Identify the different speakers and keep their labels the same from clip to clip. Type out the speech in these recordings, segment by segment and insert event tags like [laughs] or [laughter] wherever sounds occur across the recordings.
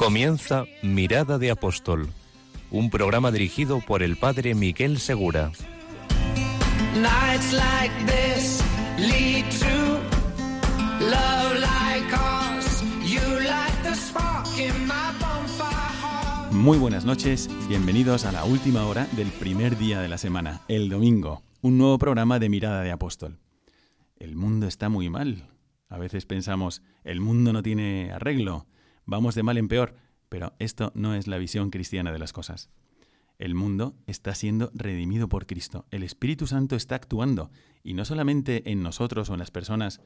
Speaker 1: Comienza Mirada de Apóstol, un programa dirigido por el padre Miguel Segura.
Speaker 2: Muy buenas noches, bienvenidos a la última hora del primer día de la semana, el domingo, un nuevo programa de Mirada de Apóstol. El mundo está muy mal. A veces pensamos, el mundo no tiene arreglo, vamos de mal en peor, pero esto no es la visión cristiana de las cosas. El mundo está siendo redimido por Cristo, el Espíritu Santo está actuando, y no solamente en nosotros o en las personas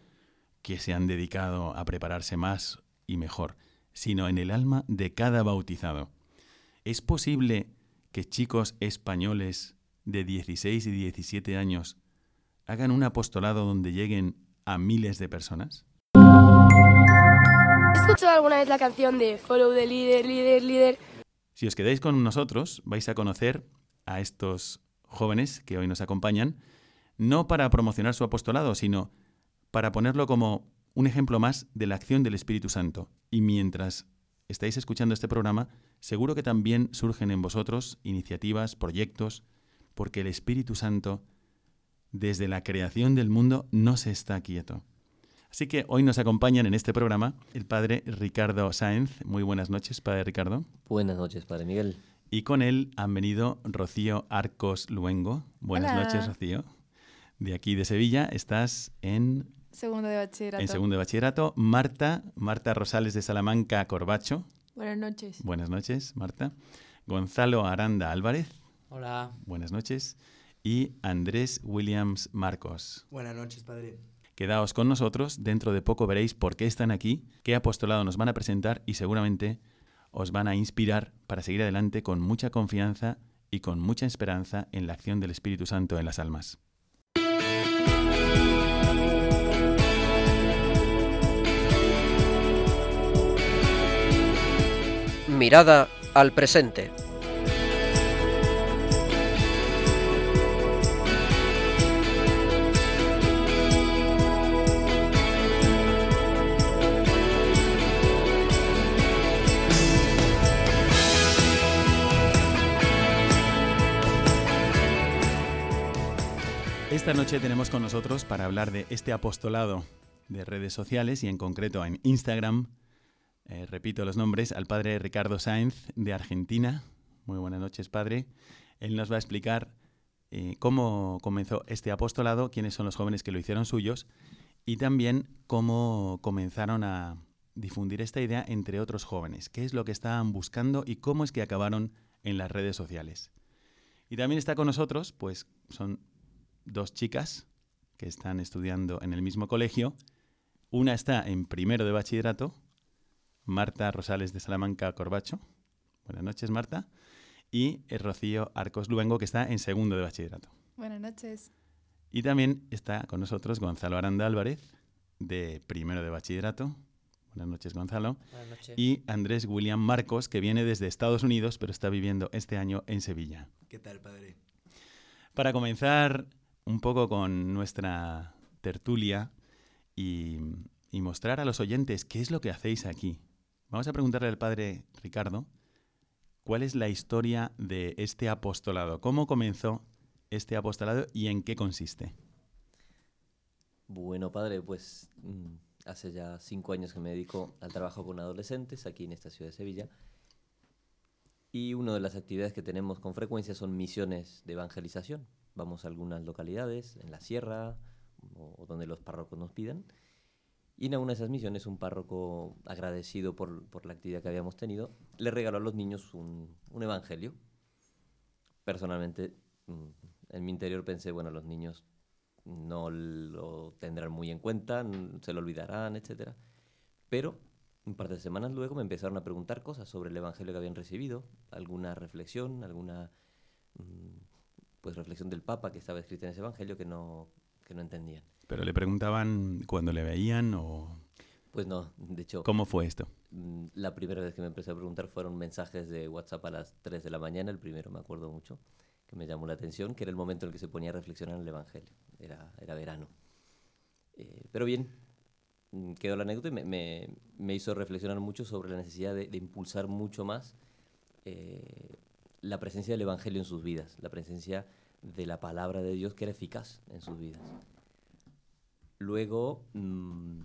Speaker 2: que se han dedicado a prepararse más y mejor, sino en el alma de cada bautizado. ¿Es posible que chicos españoles de 16 y 17 años hagan un apostolado donde lleguen a miles de personas?
Speaker 3: ¿Has escuchado alguna vez la canción de Follow the Leader, Líder, Líder?
Speaker 2: Si os quedáis con nosotros, vais a conocer a estos jóvenes que hoy nos acompañan, no para promocionar su apostolado, sino para ponerlo como un ejemplo más de la acción del Espíritu Santo. Y mientras estáis escuchando este programa, seguro que también surgen en vosotros iniciativas, proyectos, porque el Espíritu Santo, desde la creación del mundo, no se está quieto. Así que hoy nos acompañan en este programa el padre Ricardo Sáenz. Muy buenas noches, padre Ricardo.
Speaker 4: Buenas noches, Padre Miguel.
Speaker 2: Y con él han venido Rocío Arcos Luengo. Buenas
Speaker 5: Hola.
Speaker 2: noches, Rocío. De aquí de Sevilla estás en,
Speaker 5: Segundo de bachillerato.
Speaker 2: en segundo de bachillerato. Marta, Marta Rosales de Salamanca Corbacho.
Speaker 5: Buenas noches.
Speaker 2: Buenas noches, Marta. Gonzalo Aranda Álvarez.
Speaker 6: Hola.
Speaker 2: Buenas noches. Y Andrés Williams Marcos.
Speaker 6: Buenas noches, padre.
Speaker 2: Quedaos con nosotros, dentro de poco veréis por qué están aquí, qué apostolado nos van a presentar y seguramente os van a inspirar para seguir adelante con mucha confianza y con mucha esperanza en la acción del Espíritu Santo en las almas.
Speaker 7: Mirada al presente.
Speaker 2: Esta noche tenemos con nosotros para hablar de este apostolado de redes sociales y en concreto en Instagram, eh, repito los nombres, al padre Ricardo Sáenz de Argentina. Muy buenas noches, padre. Él nos va a explicar eh, cómo comenzó este apostolado, quiénes son los jóvenes que lo hicieron suyos y también cómo comenzaron a difundir esta idea entre otros jóvenes, qué es lo que estaban buscando y cómo es que acabaron en las redes sociales. Y también está con nosotros, pues son dos chicas que están estudiando en el mismo colegio. Una está en primero de bachillerato, Marta Rosales de Salamanca Corbacho. Buenas noches, Marta. Y eh, Rocío Arcos Luengo, que está en segundo de bachillerato.
Speaker 5: Buenas noches.
Speaker 2: Y también está con nosotros Gonzalo Aranda Álvarez, de primero de bachillerato. Buenas noches, Gonzalo.
Speaker 4: Buenas noches.
Speaker 2: Y Andrés William Marcos, que viene desde Estados Unidos, pero está viviendo este año en Sevilla.
Speaker 6: ¿Qué tal, padre?
Speaker 2: Para comenzar un poco con nuestra tertulia y, mostrar a los oyentes qué es lo que hacéis aquí, vamos a preguntarle al padre Ricardo cuál es la historia de este apostolado, cómo comenzó este apostolado y en qué consiste.
Speaker 4: Bueno, padre, pues mm, hace ya cinco años que me dedico al trabajo con adolescentes aquí en esta ciudad de Sevilla. Y una de las actividades que tenemos con frecuencia son misiones de evangelización. Vamos a algunas localidades, en la sierra o, donde los párrocos nos pidan. Y en una de esas misiones, un párroco agradecido por, por la actividad que habíamos tenido, le regaló a los niños un, un evangelio. Personalmente, mm, en mi interior pensé, bueno, los niños no lo tendrán muy en cuenta, se lo olvidarán, etc. Pero Un par de semanas luego me empezaron a preguntar cosas sobre el Evangelio que habían recibido, alguna reflexión, alguna mm, pues reflexión del Papa que estaba escrita en ese Evangelio que no, que no entendían.
Speaker 2: Pero le preguntaban cuando le veían o
Speaker 4: Pues no, de hecho,
Speaker 2: cómo fue esto.
Speaker 4: mm, la primera vez que me empecé a preguntar fueron mensajes de WhatsApp a las 3 de la mañana, el primero me acuerdo mucho, que me llamó la atención, que era el momento en el que se ponía a reflexionar en el Evangelio, era, era verano. Eh, pero bien, mm, quedó la anécdota y me, me- me hizo reflexionar mucho sobre la necesidad de, de impulsar mucho más eh, la presencia del Evangelio en sus vidas, la presencia de la palabra de Dios que era eficaz en sus vidas. Luego, mm,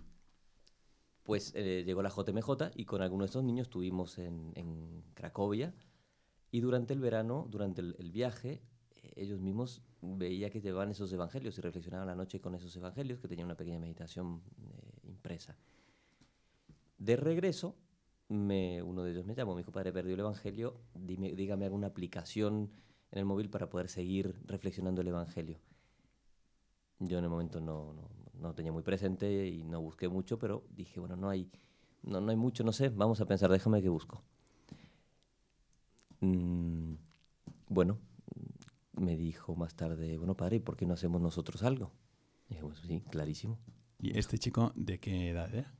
Speaker 4: pues eh, llegó la JMJ y con algunos de estos niños estuvimos en, en Cracovia y durante el verano, durante el, viaje, eh, ellos mismos veía que llevaban esos evangelios y reflexionaban la noche con esos evangelios, que tenían una pequeña meditación eh, impresa. De regreso, me, uno de ellos me llamó, me dijo, padre, perdió el evangelio, dime, dígame alguna aplicación en el móvil para poder seguir reflexionando el evangelio. Yo en el momento no, no, no tenía muy presente y no busqué mucho, pero dije, bueno, no hay, no, no hay mucho, no sé, vamos a pensar, déjame que busco. Mm, bueno, me dijo más tarde, bueno, padre, ¿y por qué no hacemos nosotros algo? Dije, pues sí, clarísimo.
Speaker 2: ¿Y este chico de qué edad era?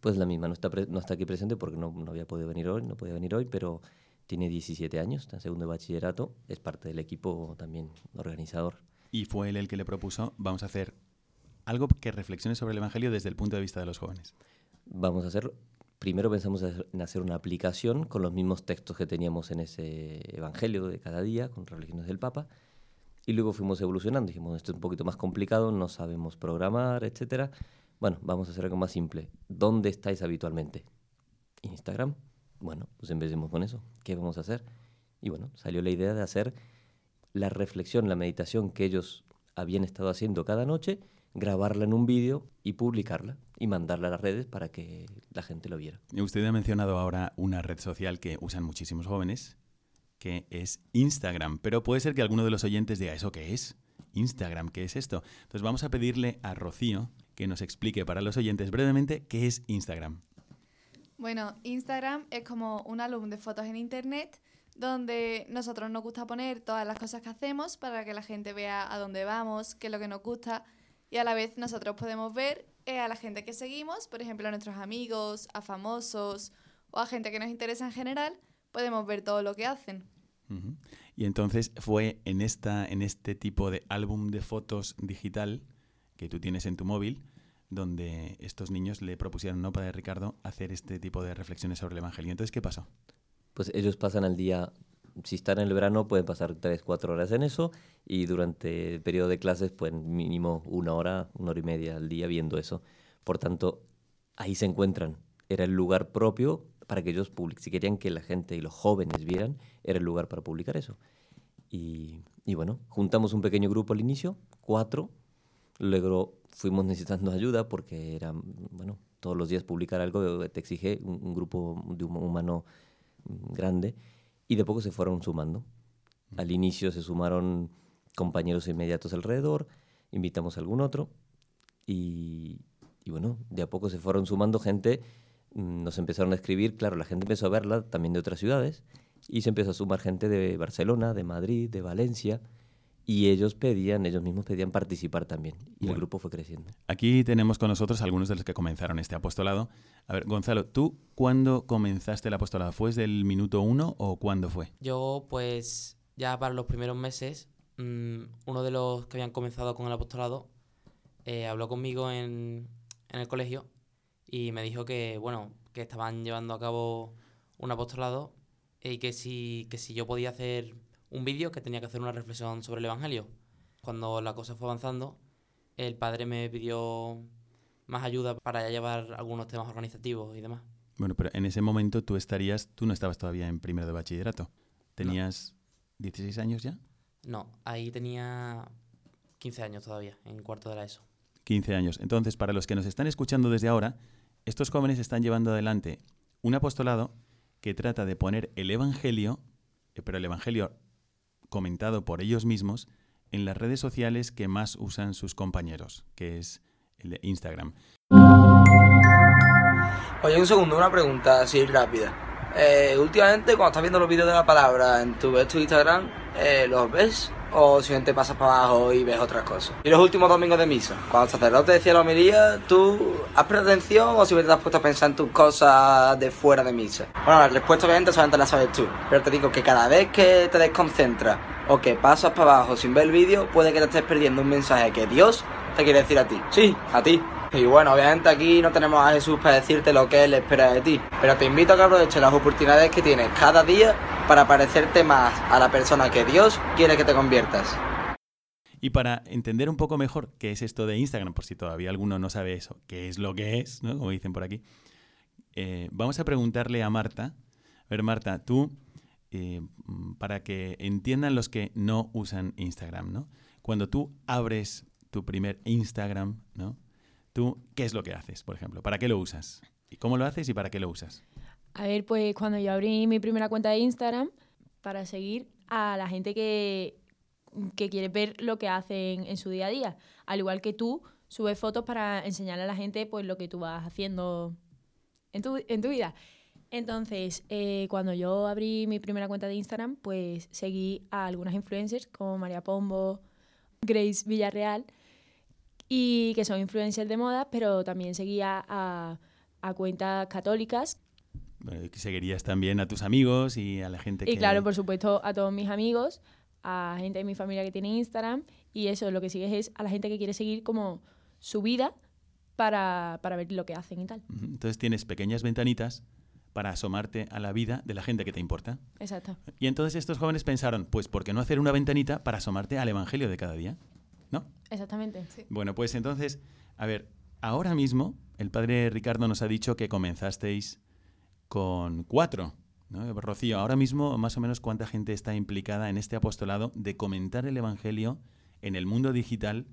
Speaker 4: Pues la misma, no está, pre- no está aquí presente porque no, no había podido venir hoy, no podía venir hoy, pero tiene 17 años, está en segundo de bachillerato, es parte del equipo también organizador.
Speaker 2: Y fue él el que le propuso, vamos a hacer algo que reflexione sobre el Evangelio desde el punto de vista de los jóvenes.
Speaker 4: Vamos a hacerlo. Primero pensamos en hacer una aplicación con los mismos textos que teníamos en ese evangelio de cada día, con reflexiones del Papa. Y luego fuimos evolucionando. Dijimos, esto es un poquito más complicado, no sabemos programar, etcétera. Bueno, vamos a hacer algo más simple. ¿Dónde estáis habitualmente? Instagram. Bueno, pues empecemos con eso. ¿Qué vamos a hacer? Y bueno, salió la idea de hacer la reflexión, la meditación que ellos habían estado haciendo cada noche, grabarla en un vídeo y publicarla y mandarla a las redes para que la gente lo viera.
Speaker 2: Usted ha mencionado ahora una red social que usan muchísimos jóvenes, que es Instagram. Pero puede ser que alguno de los oyentes diga, ¿eso qué es? Instagram, ¿qué es esto? Entonces vamos a pedirle a Rocío que nos explique para los oyentes brevemente qué es Instagram.
Speaker 5: Bueno, Instagram es como un álbum de fotos en internet donde nosotros nos gusta poner todas las cosas que hacemos para que la gente vea a dónde vamos, qué es lo que nos gusta y a la vez nosotros podemos ver eh, a la gente que seguimos, por ejemplo a nuestros amigos, a famosos o a gente que nos interesa en general, podemos ver todo lo que hacen.
Speaker 2: Y entonces fue en, esta, en este tipo de álbum de fotos digital que tú tienes en tu móvil donde estos niños le propusieron, ¿no, Padre Ricardo, hacer este tipo de reflexiones sobre el Evangelio. Entonces, ¿qué pasó?
Speaker 4: Pues ellos pasan al día, si están en el verano, pueden pasar 3, 4 horas en eso y durante el periodo de clases, pues mínimo una hora, una hora y media al día viendo eso. Por tanto, ahí se encuentran. Era el lugar propio para que ellos publiquen. Si querían que la gente y los jóvenes vieran, era el lugar para publicar eso. Y, y bueno, juntamos un pequeño grupo al inicio, cuatro. Luego fuimos necesitando ayuda porque era, bueno, todos los días publicar algo te exige un, un grupo de hum- humano grande y de poco se fueron sumando. Al inicio se sumaron compañeros inmediatos alrededor, invitamos a algún otro y, y bueno, de a poco se fueron sumando gente, nos empezaron a escribir, claro, la gente empezó a verla también de otras ciudades y se empezó a sumar gente de Barcelona, de Madrid, de Valencia y ellos pedían, ellos mismos pedían participar también y el grupo fue creciendo.
Speaker 2: Aquí tenemos con nosotros algunos de los que comenzaron este apostolado. A ver, Gonzalo, ¿tú cuándo comenzaste el apostolado? ¿Fue desde el minuto uno o cuándo fue?
Speaker 8: Yo, pues, ya para los primeros meses, mm, uno de los que habían comenzado con el apostolado eh, habló conmigo en, en el colegio y me dijo que, bueno, que estaban llevando a cabo un apostolado y que si, que si yo podía hacer un vídeo, que tenía que hacer una reflexión sobre el Evangelio. Cuando la cosa fue avanzando, el padre me pidió más ayuda para llevar algunos temas organizativos y demás.
Speaker 2: Bueno, pero en ese momento tú estarías, tú no estabas todavía en primero de bachillerato. ¿Tenías 16 años ya?
Speaker 8: No, ahí tenía 15 años todavía, en cuarto de la ESO.
Speaker 2: 15 años. Entonces, para los que nos están escuchando desde ahora, estos jóvenes están llevando adelante un apostolado que trata de poner el Evangelio, eh, pero el Evangelio comentado por ellos mismos, en las redes sociales que más usan sus compañeros, que es el de Instagram.
Speaker 9: Oye, un segundo, una pregunta así rápida. Eh, últimamente, cuando estás viendo los vídeos de la palabra en tu, ves tu Instagram, eh, ¿los ves? O simplemente pasas para abajo y ves otras cosas. Y los últimos domingos de misa, cuando el sacerdote decía la homilía, ¿tú has prestado atención o simplemente te has puesto a pensar en tus cosas de fuera de misa? Bueno, la respuesta obviamente solamente la sabes tú. Pero te digo que cada vez que te desconcentras o que pasas para abajo sin ver el vídeo, puede que te estés perdiendo un mensaje que Dios te quiere decir a ti. Sí, a ti. Y bueno, obviamente aquí no tenemos a Jesús para decirte lo que Él espera de ti. Pero te invito a que aproveches las oportunidades que tienes cada día para parecerte más a la persona que Dios quiere que te conviertas.
Speaker 2: Y para entender un poco mejor qué es esto de Instagram, por si todavía alguno no sabe eso, qué es lo que es, ¿no? como dicen por aquí, eh, vamos a preguntarle a Marta. A ver, Marta, tú, eh, para que entiendan los que no usan Instagram, ¿no? Cuando tú abres tu primer Instagram, ¿no? Tú, ¿qué es lo que haces, por ejemplo? ¿Para qué lo usas? ¿Y cómo lo haces y para qué lo usas?
Speaker 10: A ver, pues cuando yo abrí mi primera cuenta de Instagram, para seguir a la gente que, que quiere ver lo que hacen en su día a día. Al igual que tú, subes fotos para enseñarle a la gente pues lo que tú vas haciendo en tu, en tu vida. Entonces, eh, cuando yo abrí mi primera cuenta de Instagram, pues seguí a algunas influencers como María Pombo, Grace Villarreal, y que son influencers de moda, pero también seguía a, a cuentas católicas.
Speaker 2: Bueno, que seguirías también a tus amigos y a la gente
Speaker 10: Y
Speaker 2: que...
Speaker 10: claro, por supuesto, a todos mis amigos, a gente de mi familia que tiene Instagram, y eso, lo que sigues es a la gente que quiere seguir como su vida para, para ver lo que hacen y tal.
Speaker 2: Entonces tienes pequeñas ventanitas para asomarte a la vida de la gente que te importa.
Speaker 10: Exacto.
Speaker 2: Y entonces estos jóvenes pensaron, pues ¿por qué no hacer una ventanita para asomarte al Evangelio de cada día? ¿No?
Speaker 10: Exactamente.
Speaker 2: Bueno, pues entonces, a ver, ahora mismo el padre Ricardo nos ha dicho que comenzasteis con cuatro. ¿no? Rocío, ahora mismo más o menos cuánta gente está implicada en este apostolado de comentar el Evangelio en el mundo digital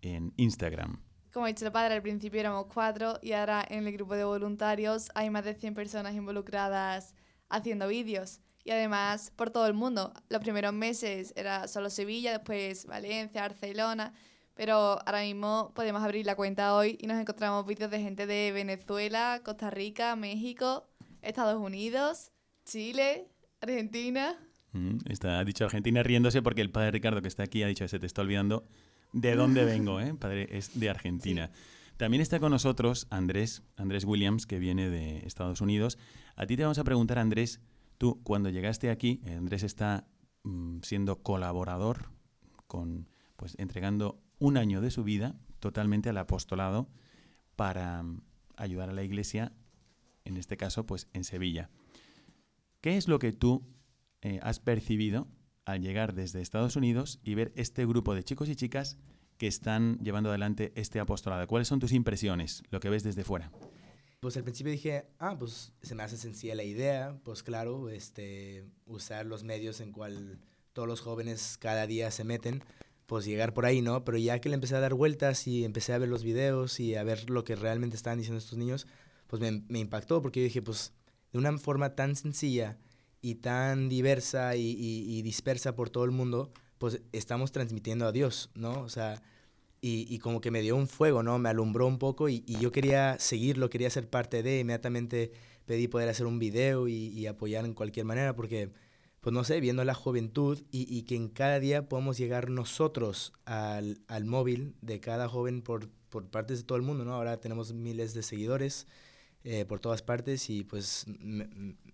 Speaker 2: en Instagram.
Speaker 5: Como ha dicho el padre, al principio éramos cuatro y ahora en el grupo de voluntarios hay más de 100 personas involucradas haciendo vídeos. Y además por todo el mundo. Los primeros meses era solo Sevilla, después Valencia, Barcelona. Pero ahora mismo podemos abrir la cuenta hoy y nos encontramos vídeos de gente de Venezuela, Costa Rica, México, Estados Unidos, Chile, Argentina.
Speaker 2: Mm, Está, ha dicho Argentina riéndose porque el padre Ricardo que está aquí ha dicho, se te está olvidando de [laughs] dónde vengo, ¿eh? Padre es de Argentina. También está con nosotros Andrés, Andrés Williams, que viene de Estados Unidos. A ti te vamos a preguntar, Andrés, tú cuando llegaste aquí, Andrés está mm, siendo colaborador con, pues entregando un año de su vida totalmente al apostolado para mm, ayudar a la iglesia, en este caso, pues en Sevilla. ¿Qué es lo que tú eh, has percibido al llegar desde Estados Unidos y ver este grupo de chicos y chicas que están llevando adelante este apostolado? ¿Cuáles son tus impresiones, lo que ves desde fuera?
Speaker 6: Pues al principio dije, ah, pues se me hace sencilla la idea, pues claro, este, usar los medios en cual todos los jóvenes cada día se meten, pues llegar por ahí, ¿no? Pero ya que le empecé a dar vueltas y empecé a ver los videos y a ver lo que realmente estaban diciendo estos niños, pues me, me impactó porque yo dije, pues de una forma tan sencilla y tan diversa y, y- y dispersa por todo el mundo, pues estamos transmitiendo a Dios, ¿no? O sea, y, y como que me dio un fuego, ¿no? Me alumbró un poco y, y yo quería seguirlo, quería ser parte de, inmediatamente pedí poder hacer un video y, y apoyar en cualquier manera porque, pues no sé, viendo la juventud y, que en cada día podemos llegar nosotros al, al móvil de cada joven por, por partes de todo el mundo, ¿no? Ahora tenemos miles de seguidores eh, por todas partes y pues me,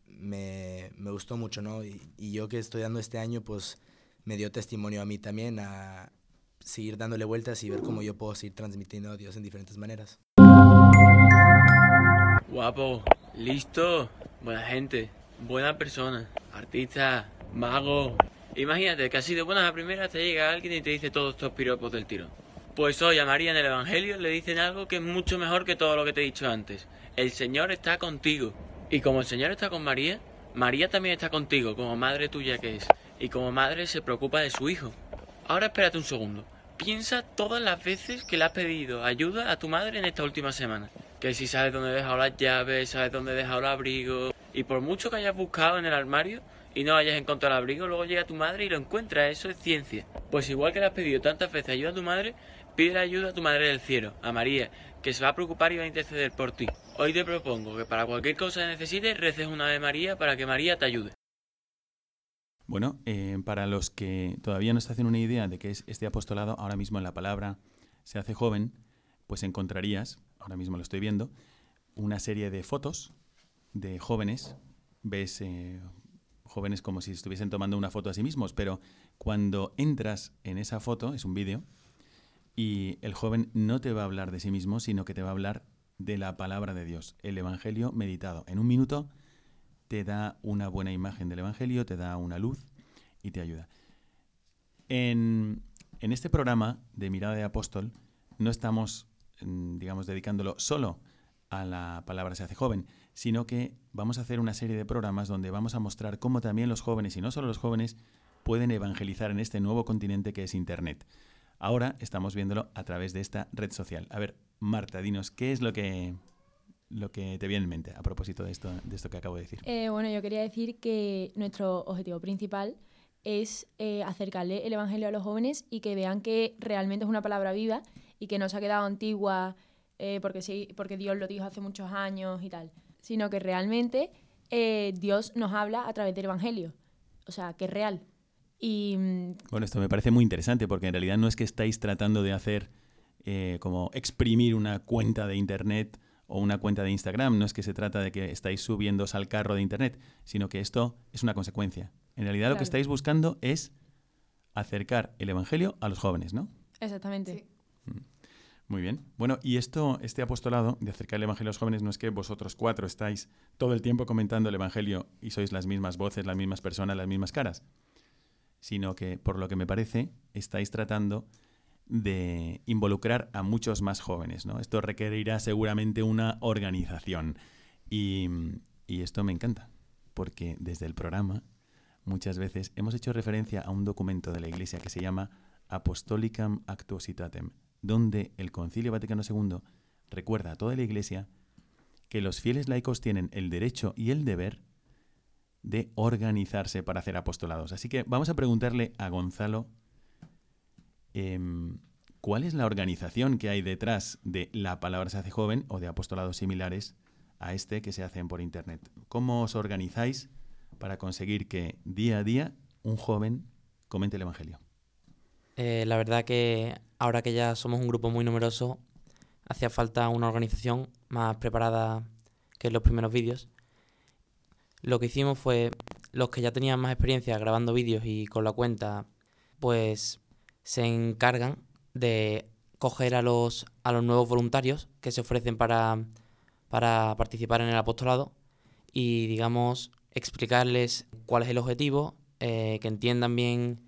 Speaker 6: me, me gustó mucho, ¿no? Y, y yo que estoy dando este año, pues me dio testimonio a mí también a seguir dándole vueltas y ver cómo yo puedo seguir transmitiendo a Dios en diferentes maneras.
Speaker 11: Guapo, listo, buena gente, buena persona, artista, mago. Imagínate que así de buenas a primeras te llega alguien y te dice todos estos piropos del tiro. Pues hoy a María en el Evangelio le dicen algo que es mucho mejor que todo lo que te he dicho antes. El Señor está contigo. Y como el Señor está con María, María también está contigo, como madre tuya que es. Y como madre se preocupa de su hijo. Ahora espérate un segundo. Piensa todas las veces que le has pedido ayuda a tu madre en esta última semana. Que si sabes dónde he dejado las llaves, sabes dónde dejado el abrigo. Y por mucho que hayas buscado en el armario y no hayas encontrado el abrigo, luego llega tu madre y lo encuentra. Eso es ciencia. Pues igual que le has pedido tantas veces ayuda a tu madre, pide ayuda a tu madre del cielo, a María, que se va a preocupar y va a interceder por ti. Hoy te propongo que para cualquier cosa que necesites reces una Ave María para que María te ayude.
Speaker 2: Bueno, eh, para los que todavía no se hacen una idea de qué es este apostolado, ahora mismo en la palabra se hace joven, pues encontrarías, ahora mismo lo estoy viendo, una serie de fotos de jóvenes. Ves eh, jóvenes como si estuviesen tomando una foto a sí mismos, pero cuando entras en esa foto, es un vídeo, y el joven no te va a hablar de sí mismo, sino que te va a hablar de la palabra de Dios, el Evangelio meditado. En un minuto te da una buena imagen del Evangelio, te da una luz y te ayuda. En, en este programa de Mirada de Apóstol no estamos, mm, digamos, dedicándolo solo a la palabra se hace joven, sino que vamos a hacer una serie de programas donde vamos a mostrar cómo también los jóvenes, y no solo los jóvenes, pueden evangelizar en este nuevo continente que es Internet. Ahora estamos viéndolo a través de esta red social. A ver, Marta, dinos, ¿qué es lo que, lo que te viene en mente a propósito de esto, de esto que acabo de decir?
Speaker 10: Eh, bueno, yo quería decir que nuestro objetivo principal es eh, acercarle el Evangelio a los jóvenes y que vean que realmente es una palabra viva y que no se ha quedado antigua eh, porque, sí, porque Dios lo dijo hace muchos años y tal, sino que realmente eh, Dios nos habla a través del Evangelio, o sea, que es real. Y, mm,
Speaker 2: Bueno, esto me parece muy interesante porque en realidad no es que estáis tratando de hacer eh, como exprimir una cuenta de Internet o una cuenta de Instagram, no es que se trata de que estáis subiéndose al carro de Internet, sino que esto es una consecuencia. En realidad lo que estáis buscando es acercar el Evangelio a los jóvenes, ¿no?
Speaker 10: exactamente.
Speaker 2: Muy bien. Bueno, y esto, este apostolado de acercar el Evangelio a los jóvenes no es que vosotros cuatro estáis todo el tiempo comentando el Evangelio y sois las mismas voces, las mismas personas, las mismas caras, sino que, por lo que me parece, estáis tratando de involucrar a muchos más jóvenes, ¿no? Esto requerirá seguramente una organización y, y esto me encanta, porque desde el programa muchas veces hemos hecho referencia a un documento de la Iglesia que se llama Apostolicam Actuositatem, donde el Concilio Vaticano II recuerda a toda la Iglesia que los fieles laicos tienen el derecho y el deber de organizarse para hacer apostolados. Así que vamos a preguntarle a Gonzalo em, cuál es la organización que hay detrás de la palabra se hace joven o de apostolados similares a este que se hacen por Internet. ¿Cómo os organizáis para conseguir que día a día un joven comente el Evangelio?
Speaker 8: Eh, la verdad que ahora que ya somos un grupo muy numeroso, hacía falta una organización más preparada que los primeros vídeos. Lo que hicimos fue, los que ya tenían más experiencia grabando vídeos y con la cuenta, pues se encargan de coger a los, a los nuevos voluntarios que se ofrecen para, para participar en el apostolado y, digamos, explicarles cuál es el objetivo, eh, que entiendan bien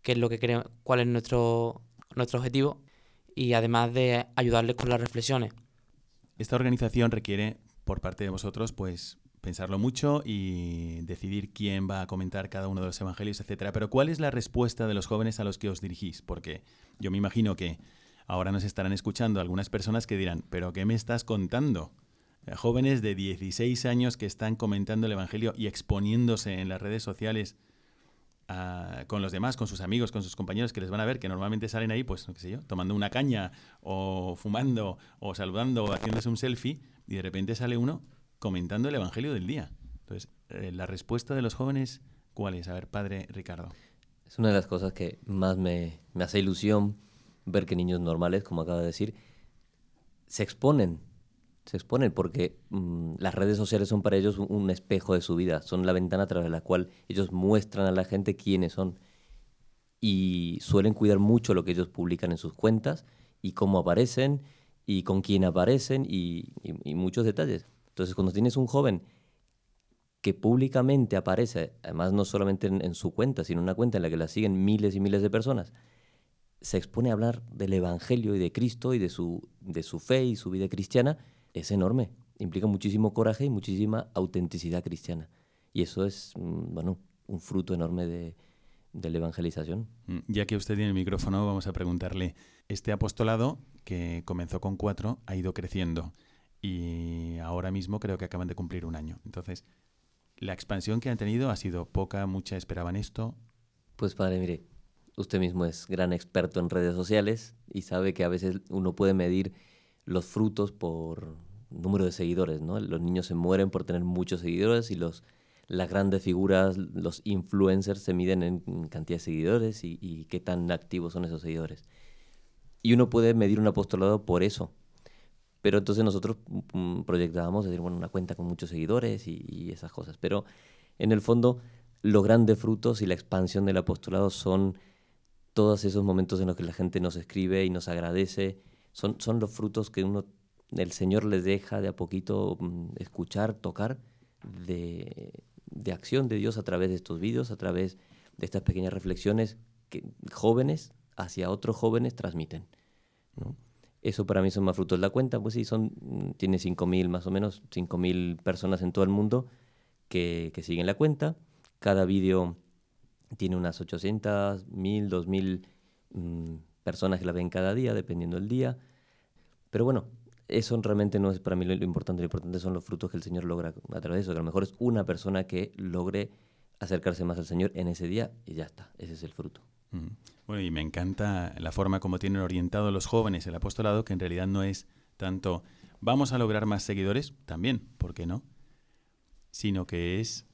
Speaker 8: qué es lo que queremos, cuál es nuestro, nuestro objetivo y además de ayudarles con las reflexiones.
Speaker 2: Esta organización requiere, por parte de vosotros, pues pensarlo mucho y decidir quién va a comentar cada uno de los evangelios, etcétera. Pero ¿cuál es la respuesta de los jóvenes a los que os dirigís? Porque yo me imagino que ahora nos estarán escuchando algunas personas que dirán, ¿pero qué me estás contando? Eh, Jóvenes de 16 años que están comentando el evangelio y exponiéndose en las redes sociales a- con los demás, con sus amigos, con sus compañeros que les van a ver, que normalmente salen ahí, pues, no qué sé yo, tomando una caña o fumando o saludando o haciéndose un selfie y de repente sale uno comentando el Evangelio del día. Entonces, eh, la respuesta de los jóvenes, ¿cuál es? A ver, padre Ricardo.
Speaker 4: Es una de las cosas que más me, me hace ilusión ver que niños normales, como acaba de decir, se exponen. Se exponen porque mm, las redes sociales son para ellos un, espejo de su vida, son la ventana a través de la cual ellos muestran a la gente quiénes son. Y suelen cuidar mucho lo que ellos publican en sus cuentas y cómo aparecen y con quién aparecen y muchos detalles. Entonces, cuando tienes un joven que públicamente aparece, además no solamente en, su cuenta, sino en una cuenta en la que la siguen miles y miles de personas, se expone a hablar del Evangelio y de Cristo y de su, de su fe y su vida cristiana, es enorme. Implica muchísimo coraje y muchísima autenticidad cristiana. Y eso es, mm, bueno, un fruto enorme de, de la evangelización.
Speaker 2: Mm, Ya que usted tiene el micrófono, vamos a preguntarle. Este apostolado, que comenzó con cuatro, ha ido creciendo y ahora mismo creo que acaban de cumplir un año. Entonces, la expansión que han tenido ha sido poca, mucha, esperaban esto.
Speaker 4: Pues padre, mire, usted mismo es gran experto en redes sociales y sabe que a veces uno puede medir los frutos por número de seguidores, ¿no? Los niños se mueren por tener muchos seguidores y los, las grandes figuras, los influencers, se miden en cantidad de seguidores y, y qué tan activos son esos seguidores. Y uno puede medir un apostolado por eso. Pero entonces nosotros mm, proyectábamos, decir, bueno, una cuenta con muchos seguidores y, y esas cosas. Pero en el fondo, los grandes frutos y la expansión del apostolado son todos esos momentos en los que la gente nos escribe y nos agradece. Son, son los frutos que uno, el Señor les deja de a poquito mm, escuchar, tocar de, de acción de Dios a través de estos vídeos, a través de estas pequeñas reflexiones que jóvenes hacia otros jóvenes transmiten. ¿no? Eso para mí son más frutos. La cuenta, pues sí, son, mm, tiene 5.000 más o menos, 5.000 personas en todo el mundo que, que siguen la cuenta. Cada vídeo tiene unas 800, 1.000, 2.000 mm, personas que la ven cada día, dependiendo del día. Pero bueno, eso realmente no es para mí lo, lo importante. Lo importante son los frutos que el Señor logra a través de eso. Que a lo mejor es una persona que logre acercarse más al Señor en ese día y ya está. Ese es el fruto.
Speaker 2: Bueno, y me encanta la forma como tienen orientado los jóvenes el apostolado, que en realidad no es tanto vamos a lograr más seguidores, también, ¿por qué no? Sino que es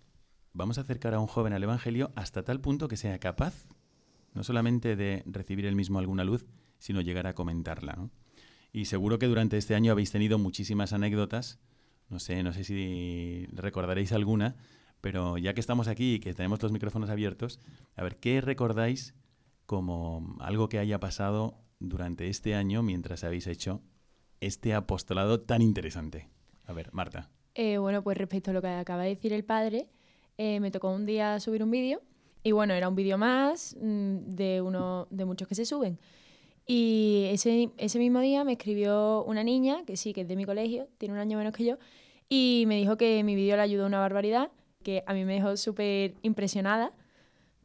Speaker 2: vamos a acercar a un joven al Evangelio hasta tal punto que sea capaz no solamente de recibir él mismo alguna luz, sino llegar a comentarla. Y seguro que durante este año habéis tenido muchísimas anécdotas, no sé, no sé si recordaréis alguna, pero ya que estamos aquí y que tenemos los micrófonos abiertos, a ver, ¿qué recordáis como algo que haya pasado durante este año mientras habéis hecho este apostolado tan interesante? A ver, Marta.
Speaker 10: Eh, bueno, pues respecto a lo que acaba de decir el padre, eh, me tocó un día subir un vídeo y bueno, era un vídeo más mm, de uno de muchos que se suben. Y ese, ese mismo día me escribió una niña, que sí, que es de mi colegio, tiene un año menos que yo, y me dijo que mi vídeo le ayudó una barbaridad, que a mí me dejó súper impresionada,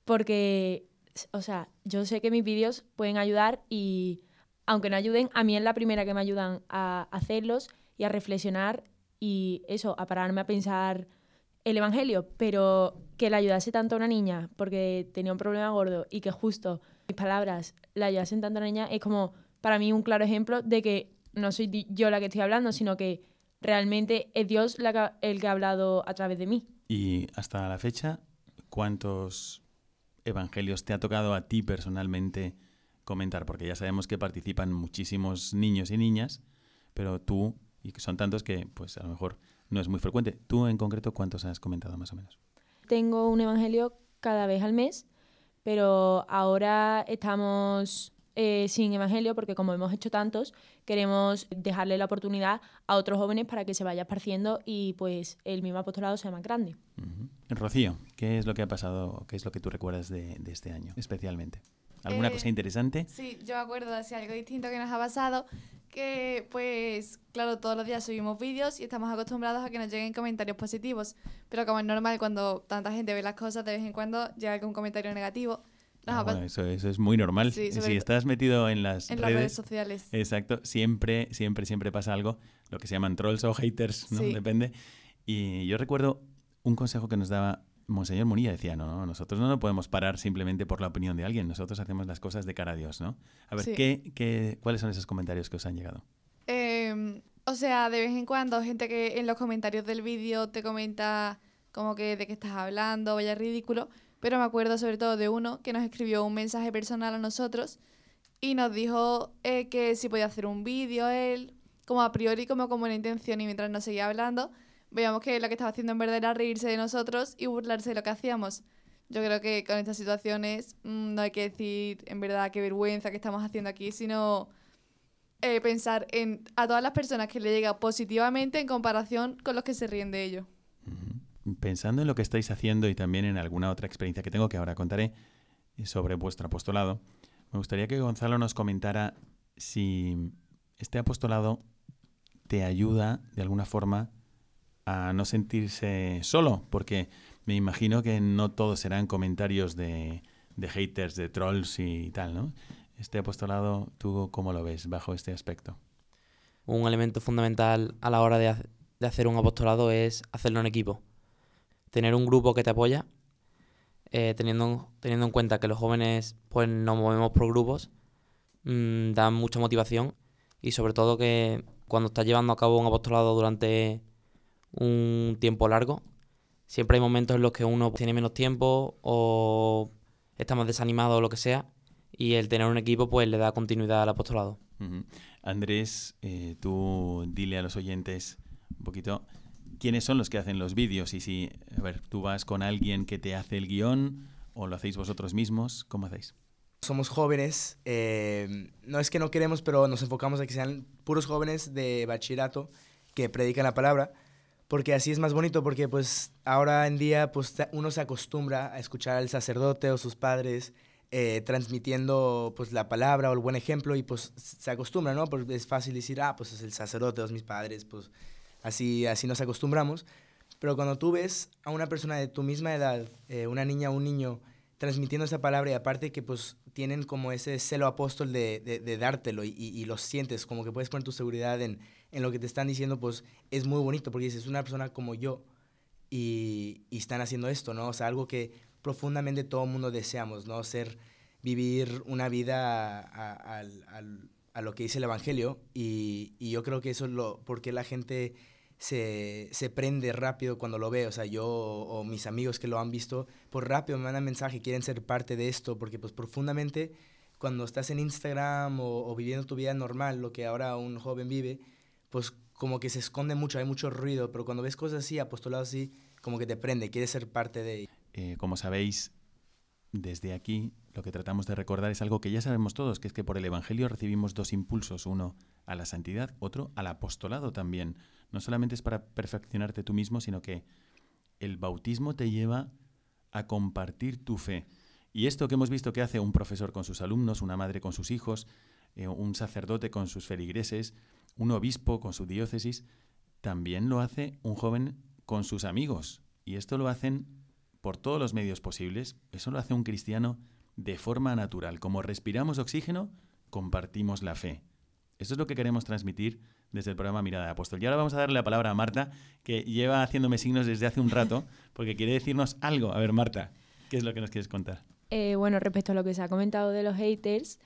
Speaker 10: porque, o sea, yo sé que mis vídeos pueden ayudar y, aunque no ayuden, a mí es la primera que me ayudan a hacerlos y a reflexionar y eso, a pararme a pensar el Evangelio, pero que le ayudase tanto a una niña porque tenía un problema gordo y que justo mis palabras le ayudasen tanto a una niña es como para mí un claro ejemplo de que no soy yo la que estoy hablando, sino que realmente es Dios la que, el que ha hablado a través de mí.
Speaker 2: Y hasta la fecha, ¿cuántos evangelios te ha tocado a ti personalmente comentar? Porque ya sabemos que participan muchísimos niños y niñas, pero tú, y que son tantos que pues a lo mejor no es muy frecuente. ¿Tú en concreto cuántos has comentado más o menos?
Speaker 10: Tengo un evangelio cada vez al mes, pero ahora estamos eh, sin evangelio porque como hemos hecho tantos, queremos dejarle la oportunidad a otros jóvenes para que se vaya esparciendo y pues el mismo apostolado sea más grande.
Speaker 2: Uh -huh. Rocío, ¿qué es lo que ha pasado? ¿Qué es lo que tú recuerdas de, de este año especialmente? ¿Alguna
Speaker 5: Eh,
Speaker 2: cosa interesante?
Speaker 5: Sí, yo me acuerdo de así algo distinto que nos ha pasado, que pues claro, todos los días subimos vídeos y estamos acostumbrados a que nos lleguen comentarios positivos, pero como es normal cuando tanta gente ve las cosas, de vez en cuando llega algún comentario negativo.
Speaker 2: Ah,
Speaker 5: pas-
Speaker 2: bueno, eso, eso es muy normal.
Speaker 5: Sí,
Speaker 2: si estás metido en las
Speaker 5: en
Speaker 2: redes,
Speaker 5: las redes sociales.
Speaker 2: Exacto, siempre, siempre, siempre pasa algo, lo que se llaman trolls o haters, ¿no?
Speaker 5: Sí.
Speaker 2: Depende. Y yo recuerdo un consejo que nos daba Monseñor Munilla, decía, no, no, nosotros no nos podemos parar simplemente por la opinión de alguien, nosotros hacemos las cosas de cara a Dios, ¿no? A ver,
Speaker 5: Sí.
Speaker 2: ¿qué, qué, ¿cuáles son esos comentarios que os han llegado?
Speaker 5: Eh, o sea, de vez en cuando gente que en los comentarios del vídeo te comenta como que de qué estás hablando, vaya ridículo, pero me acuerdo sobre todo de uno que nos escribió un mensaje personal a nosotros y nos dijo eh, que si podía hacer un vídeo él, como a priori como como una intención y mientras nos seguía hablando, veíamos que lo que estaba haciendo en verdad era reírse de nosotros y burlarse de lo que hacíamos. Yo creo que con estas situaciones mm, no hay que decir en verdad qué vergüenza que estamos haciendo aquí, sino eh, pensar en a todas las personas que le llega positivamente en comparación con los que se ríen de ello.
Speaker 2: Pensando en lo que estáis haciendo y también en alguna otra experiencia que tengo que ahora contaré sobre vuestro apostolado, me gustaría que Gonzalo nos comentara si este apostolado te ayuda de alguna forma a no sentirse solo, porque me imagino que no todos serán comentarios de, haters, de trolls y tal, ¿no? Este apostolado, ¿tú cómo lo ves bajo este aspecto?
Speaker 8: Un elemento fundamental a la hora de hacer un apostolado es hacerlo en equipo. Tener un grupo que te apoya, eh, teniendo, teniendo en cuenta que los jóvenes pues nos movemos por grupos, mm, dan mucha motivación y sobre todo que Cuando estás llevando a cabo un apostolado durante un tiempo largo, siempre hay momentos en los que uno tiene menos tiempo o está más desanimado o lo que sea, y el tener un equipo pues le da continuidad al apostolado.
Speaker 2: Andrés, eh, tú dile a los oyentes un poquito quiénes son los que hacen los vídeos y si, a ver, tú vas con alguien que te hace el guion o lo hacéis vosotros mismos, ¿cómo hacéis?
Speaker 6: Somos jóvenes, eh, no es que no queremos, pero nos enfocamos a que sean puros jóvenes de bachillerato que predican la palabra, porque así es más bonito, porque pues ahora en día pues uno se acostumbra a escuchar al sacerdote o sus padres eh, transmitiendo pues la palabra o el buen ejemplo y pues se acostumbra, ¿no? Porque es fácil decir, ah, pues es el sacerdote, o mis padres, pues así, así nos acostumbramos. Pero cuando tú ves a una persona de tu misma edad, eh, una niña o un niño, transmitiendo esa palabra y aparte que pues tienen como ese celo apóstol de, de, dártelo y, y, lo sientes, como que puedes poner tu seguridad en, en, lo que te están diciendo, pues es muy bonito porque dices, es una persona como yo y, y están haciendo esto, ¿no? O sea, algo que profundamente todo mundo deseamos, ¿no? Ser, vivir una vida a, a, lo que dice el Evangelio y, y, yo creo que eso es lo, porque la gente se, se, prende rápido cuando lo ve, o sea, yo o, mis amigos que lo han visto, pues rápido me mandan mensaje, quieren ser parte de esto, porque pues profundamente cuando estás en Instagram o, viviendo tu vida normal, lo que ahora un joven vive, pues como que se esconde mucho, hay mucho ruido, pero cuando ves cosas así, apostolado así, como que te prende, quieres ser parte de
Speaker 2: eh, como sabéis, desde aquí lo que tratamos de recordar es algo que ya sabemos todos, que es que por el Evangelio recibimos dos impulsos, uno a la santidad, otro al apostolado también. No solamente es para perfeccionarte tú mismo, sino que el bautismo te lleva a compartir tu fe. Y esto que hemos visto que hace un profesor con sus alumnos, una madre con sus hijos, eh, un sacerdote con sus feligreses, un obispo con su diócesis, también lo hace un joven con sus amigos. Y esto lo hacen por todos los medios posibles, eso lo hace un cristiano de forma natural. Como respiramos oxígeno, compartimos la fe. Eso es lo que queremos transmitir desde el programa Mirada de Apóstol. Y ahora vamos a darle la palabra a Marta, que lleva haciéndome signos desde hace un rato, porque quiere decirnos algo. A ver, Marta, ¿qué es lo que nos quieres contar?
Speaker 10: Eh, bueno, respecto a lo que se ha comentado de los haters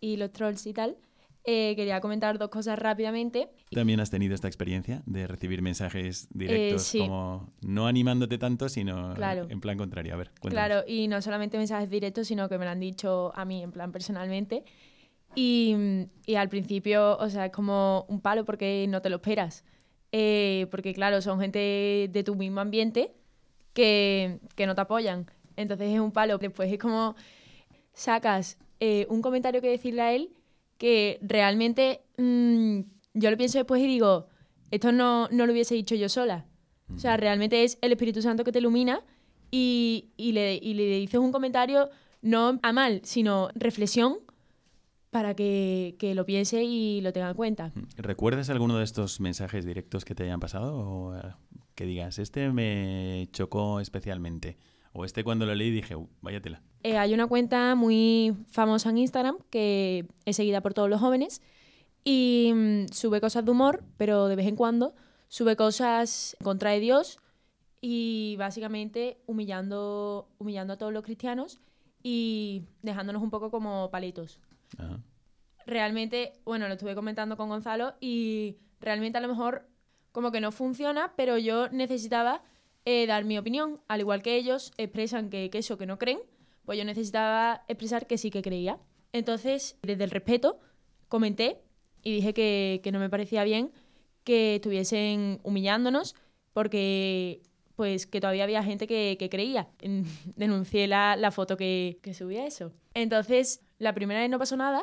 Speaker 10: y los trolls y tal, eh, quería comentar dos cosas rápidamente.
Speaker 2: ¿También has tenido esta experiencia de recibir mensajes directos, eh, como no animándote tanto, sino en plan contrario? A ver,
Speaker 10: Claro, y no solamente mensajes directos, sino que me lo han dicho a mí en plan personalmente. Y, y al principio, o sea, es como un palo porque no te lo esperas. Eh, porque claro, son gente de tu mismo ambiente que, que, no te apoyan. Entonces es un palo. Después es como sacas un comentario que decirle a él que realmente mm, yo lo pienso después y digo, esto no, no lo hubiese dicho yo sola. O sea, realmente es el Espíritu Santo que te ilumina y, y, le, y le dices un comentario no a mal, sino reflexión para que, que, lo piense y lo tenga en cuenta.
Speaker 2: ¿Recuerdas alguno de estos mensajes directos que te hayan pasado o eh, que digas, este me chocó especialmente? O este cuando lo leí dije, váyatela.
Speaker 10: Eh, hay una cuenta muy famosa en Instagram que es seguida por todos los jóvenes y mm, sube cosas de humor, pero de vez en cuando sube cosas contra de Dios y básicamente humillando, humillando a todos los cristianos y dejándonos un poco como palitos. Realmente, bueno, lo estuve comentando con Gonzalo y realmente a lo mejor como que no funciona, pero yo necesitaba eh, dar mi opinión, al igual que ellos expresan que, que eso que no creen, pues yo necesitaba expresar que sí que creía. Entonces, desde el respeto, comenté y dije que, que no me parecía bien que estuviesen humillándonos porque pues que todavía había gente que, creía. [laughs] Denuncié la, la foto que, que, subía eso. Entonces, la primera vez no pasó nada,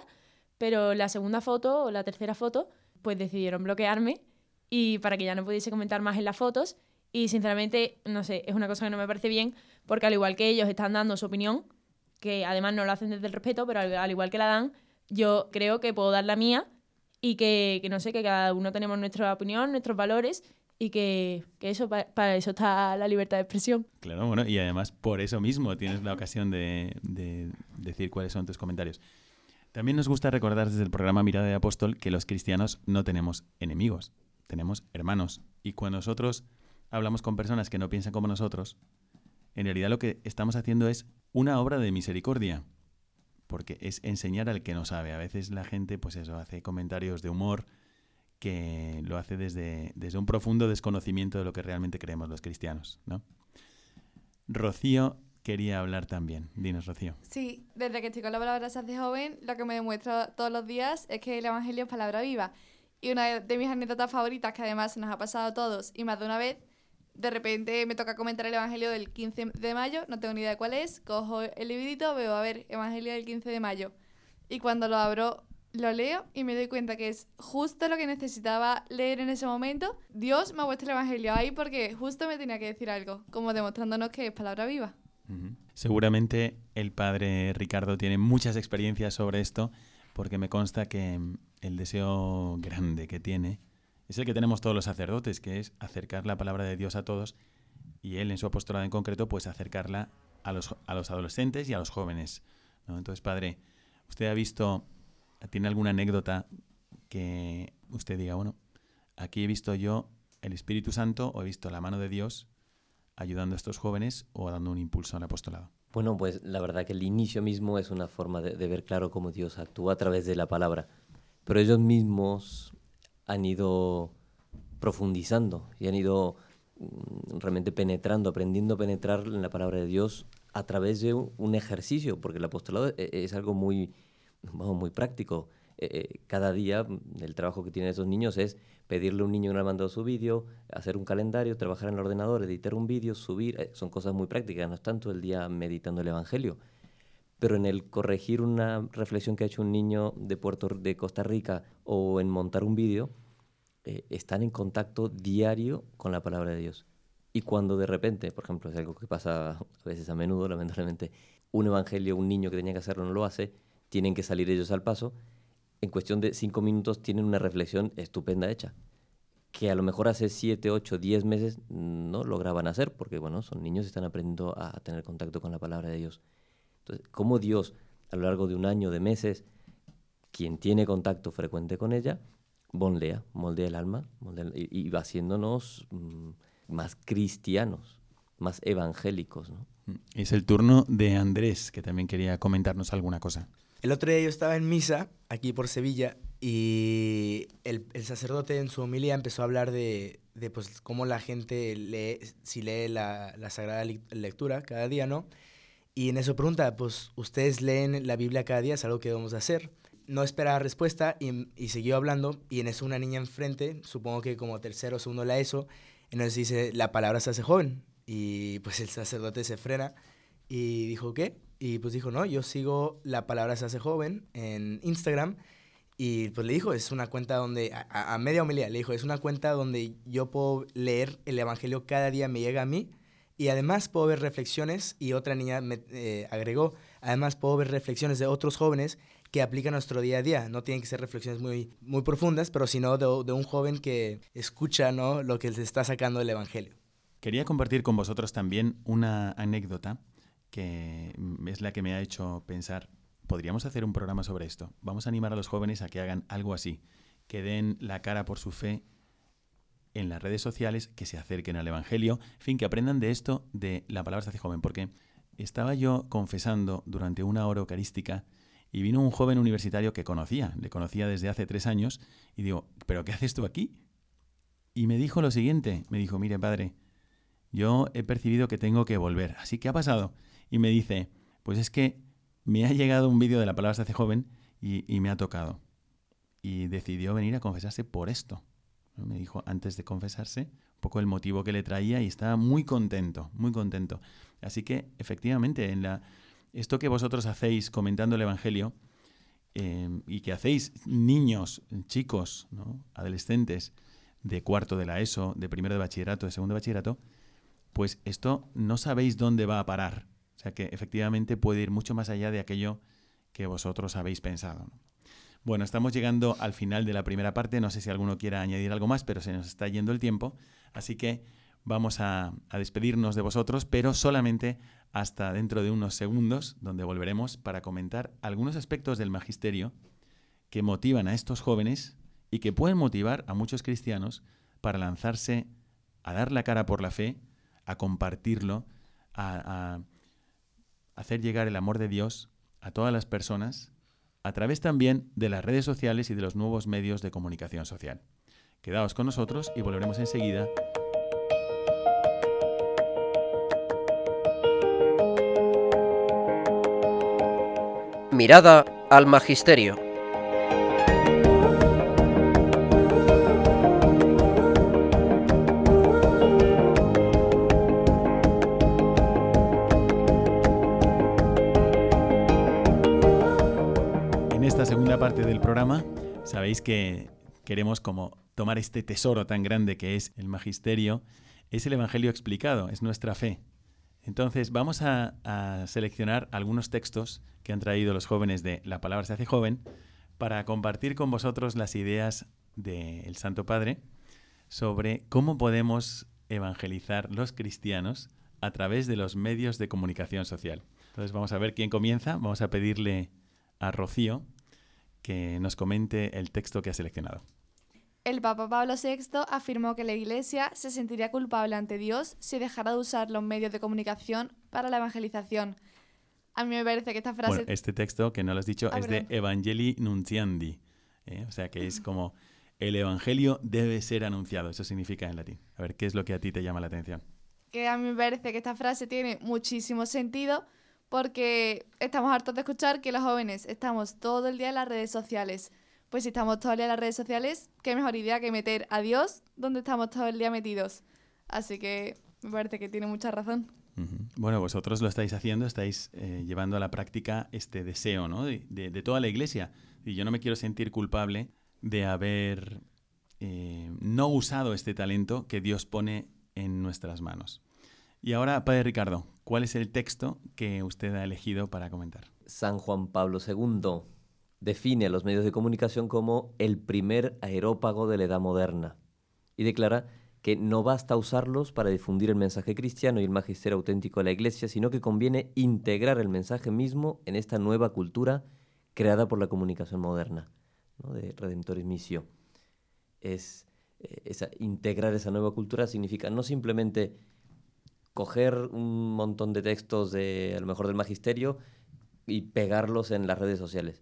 Speaker 10: pero la segunda foto o la tercera foto, pues decidieron bloquearme y para que ya no pudiese comentar más en las fotos y sinceramente, no sé, es una cosa que no me parece bien, porque al igual que ellos están dando su opinión, que además no lo hacen desde el respeto, pero al, igual que la dan, yo creo que puedo dar la mía y que, no sé, que cada uno tenemos nuestra opinión, nuestros valores y que, eso para eso está la libertad de expresión.
Speaker 2: Claro, bueno, y además por eso mismo tienes la ocasión de, de decir cuáles son tus comentarios. También nos gusta recordar desde el programa Mirada de Apóstol que los cristianos no tenemos enemigos, tenemos hermanos. Y cuando nosotros hablamos con personas que no piensan como nosotros, en realidad lo que estamos haciendo es una obra de misericordia, porque es enseñar al que no sabe. A veces la gente, pues eso, hace comentarios de humor que lo hace desde, desde un profundo desconocimiento de lo que realmente creemos los cristianos. ¿no? Rocío quería hablar también. Dinos, Rocío.
Speaker 5: Sí, desde que estoy con la palabra hace joven, lo que me demuestra todos los días es que el Evangelio es palabra viva. Y una de mis anécdotas favoritas, que además nos ha pasado a todos y más de una vez, de repente me toca comentar el Evangelio del 15 de mayo, no tengo ni idea de cuál es, cojo el librito, veo, a ver, Evangelio del 15 de mayo. Y cuando lo abro, lo leo y me doy cuenta que es justo lo que necesitaba leer en ese momento. Dios me ha puesto el Evangelio ahí porque justo me tenía que decir algo, como demostrándonos que es palabra viva.
Speaker 2: Seguramente el padre Ricardo tiene muchas experiencias sobre esto, porque me consta que el deseo grande que tiene es el que tenemos todos los sacerdotes, que es acercar la palabra de Dios a todos, y él en su apostolado en concreto, pues acercarla a los, a los adolescentes y a los jóvenes. Entonces, padre, ¿usted ha visto, tiene alguna anécdota que usted diga, bueno, aquí he visto yo el Espíritu Santo o he visto la mano de Dios ayudando a estos jóvenes o dando un impulso al apostolado?
Speaker 4: Bueno, pues la verdad que el inicio mismo es una forma de, de ver claro cómo Dios actúa a través de la palabra. Pero ellos mismos han ido profundizando y han ido mm, realmente penetrando, aprendiendo a penetrar en la palabra de Dios a través de un ejercicio, porque el apostolado e, es algo muy, muy práctico. Eh, eh, cada día mm, el trabajo que tienen esos niños es pedirle a un niño que no ha mandado su vídeo, hacer un calendario, trabajar en el ordenador, editar un vídeo, subir, eh, son cosas muy prácticas, no es tanto el día meditando el Evangelio. Pero en el corregir una reflexión que ha hecho un niño de, Puerto, de Costa Rica o en montar un vídeo, eh, están en contacto diario con la palabra de Dios. Y cuando de repente, por ejemplo, es algo que pasa [laughs] a veces a menudo, lamentablemente, un evangelio, un niño que tenía que hacerlo no lo hace, tienen que salir ellos al paso en cuestión de cinco minutos tienen una reflexión estupenda hecha, que a lo mejor hace siete, ocho, diez meses no lograban hacer, porque bueno, son niños están aprendiendo a tener contacto con la palabra de Dios. Entonces, ¿cómo Dios, a lo largo de un año, de meses, quien tiene contacto frecuente con ella, bonlea, moldea el alma y, va haciéndonos mm, más cristianos, más evangélicos. ¿no?
Speaker 2: Es el turno de Andrés, que también quería comentarnos alguna cosa.
Speaker 6: El otro día yo estaba en misa, aquí por Sevilla, y el, sacerdote en su homilía empezó a hablar de, de pues, cómo la gente lee, si lee la, la, Sagrada Lectura cada día, ¿no? Y en eso pregunta, pues, ¿ustedes leen la Biblia cada día? ¿Es algo que debemos hacer? No esperaba respuesta y, y siguió hablando, y en eso una niña enfrente, supongo que como tercero o segundo la ESO, entonces dice, la palabra se hace joven. Y pues el sacerdote se frena y dijo, ¿qué? Y pues dijo, no, yo sigo La Palabra se hace joven en Instagram. Y pues le dijo, es una cuenta donde, a, media homilía, le dijo, es una cuenta donde yo puedo leer el Evangelio cada día, me llega a mí. Y además puedo ver reflexiones, y otra niña me eh, agregó, además puedo ver reflexiones de otros jóvenes que aplican nuestro día a día. No tienen que ser reflexiones muy, muy profundas, pero sino de, de un joven que escucha ¿no? lo que se está sacando del Evangelio.
Speaker 2: Quería compartir con vosotros también una anécdota que es la que me ha hecho pensar, podríamos hacer un programa sobre esto. Vamos a animar a los jóvenes a que hagan algo así, que den la cara por su fe en las redes sociales, que se acerquen al Evangelio, en fin, que aprendan de esto, de la palabra se hace joven, porque estaba yo confesando durante una hora eucarística y vino un joven universitario que conocía, le conocía desde hace tres años, y digo, ¿pero qué haces tú aquí? Y me dijo lo siguiente, me dijo, mire padre, yo he percibido que tengo que volver, así que ha pasado y me dice, pues es que me ha llegado un vídeo de la palabra se hace joven y, me ha tocado. Y decidió venir a confesarse por esto. Me dijo antes de confesarse un poco el motivo que le traía y estaba muy contento, muy contento. Así que efectivamente, en la, esto que vosotros hacéis comentando el Evangelio em, y que hacéis niños, chicos, adolescentes de cuarto de la ESO, de primero de bachillerato, de segundo de bachillerato, pues esto no sabéis dónde va a parar. O sea que efectivamente puede ir mucho más allá de aquello que vosotros habéis pensado. Bueno, estamos llegando al final de la primera parte. No sé si alguno quiera añadir algo más, pero se nos está yendo el tiempo. Así que vamos a, despedirnos de vosotros, pero solamente hasta dentro de unos segundos, donde volveremos para comentar algunos aspectos del magisterio que motivan a estos jóvenes y que pueden motivar a muchos cristianos para lanzarse a dar la cara por la fe, a compartirlo, a hacer llegar el amor de Dios a todas las personas a través también de las redes sociales y de los nuevos medios de comunicación social. Quedaos con nosotros y volveremos enseguida
Speaker 7: Mirada al Magisterio.
Speaker 2: Del programa, sabéis que queremos como tomar este tesoro tan grande que es el magisterio, es el Evangelio explicado, es nuestra fe. Entonces vamos a, seleccionar algunos textos que han traído los jóvenes de La Palabra se hace joven para compartir con vosotros las ideas del Santo Padre sobre cómo podemos evangelizar los cristianos a través de los medios de comunicación social. Entonces vamos a ver quién comienza. Vamos a pedirle a Rocío que nos comente el texto que ha seleccionado.
Speaker 5: El Papa Pablo VI afirmó que la Iglesia se sentiría culpable ante Dios si dejara de usar los medios de comunicación para la evangelización. A mí me parece que esta frase...
Speaker 2: Bueno, este texto, que no lo has dicho,
Speaker 5: Ah,
Speaker 2: es de. Evangelii Nunciandi. ¿eh? O sea, que es como el Evangelio debe ser anunciado. Eso significa en latín. A ver, ¿qué es lo que a ti te llama la atención?
Speaker 5: que a mí me parece que esta frase tiene muchísimo sentido porque estamos hartos de escuchar que los jóvenes estamos todo el día en las redes sociales. Pues si estamos todo el día en las redes sociales, qué mejor idea que meter a Dios donde estamos todo el día metidos. Así que me parece que tiene mucha razón.
Speaker 2: Bueno, vosotros lo estáis haciendo, estáis eh, llevando a la práctica este deseo ¿no? de, de- de toda la iglesia. Y yo no me quiero sentir culpable de haber eh, no usado este talento que Dios pone en nuestras manos. Y ahora, Padre Ricardo, ¿cuál es el texto que usted ha elegido para comentar?
Speaker 4: San Juan Pablo II define a los medios de comunicación como el primer aerópago de la edad moderna y declara que no basta usarlos para difundir el mensaje cristiano y el magisterio auténtico de la Iglesia, sino que conviene integrar el mensaje mismo en esta nueva cultura creada por la comunicación moderna, ¿no? de Redemptoris. Es, eh, integrar esa nueva cultura significa no simplemente coger un montón de textos de a lo mejor del magisterio y pegarlos en las redes sociales.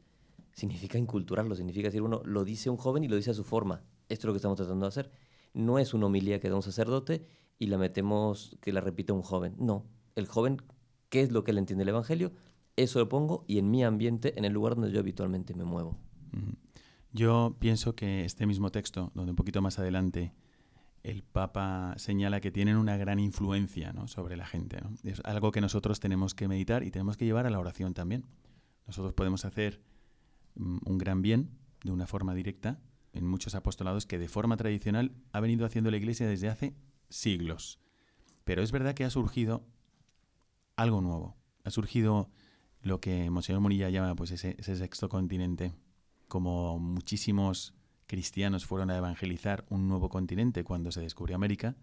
Speaker 4: Significa inculturarlo, significa decir, uno lo dice un joven y lo dice a su forma. Esto es lo que estamos tratando de hacer. No es una homilía que da un sacerdote y la metemos, que la repita un joven. No, el joven, ¿qué es lo que le entiende el Evangelio? Eso lo pongo y en mi ambiente, en el lugar donde yo habitualmente me muevo.
Speaker 2: Yo pienso que este mismo texto, donde un poquito más adelante el Papa señala que tienen una gran influencia sobre la gente. Es algo que nosotros tenemos que meditar y tenemos que llevar a la oración también. Nosotros podemos hacer mm, un gran bien de una forma directa en muchos apostolados que de forma tradicional ha venido haciendo la Iglesia desde hace siglos. Pero es verdad que ha surgido algo nuevo. Ha surgido lo que Monseñor Munilla llama pues ese sexto continente. Como muchísimos cristianos fueron a evangelizar un nuevo continente cuando se descubrió América,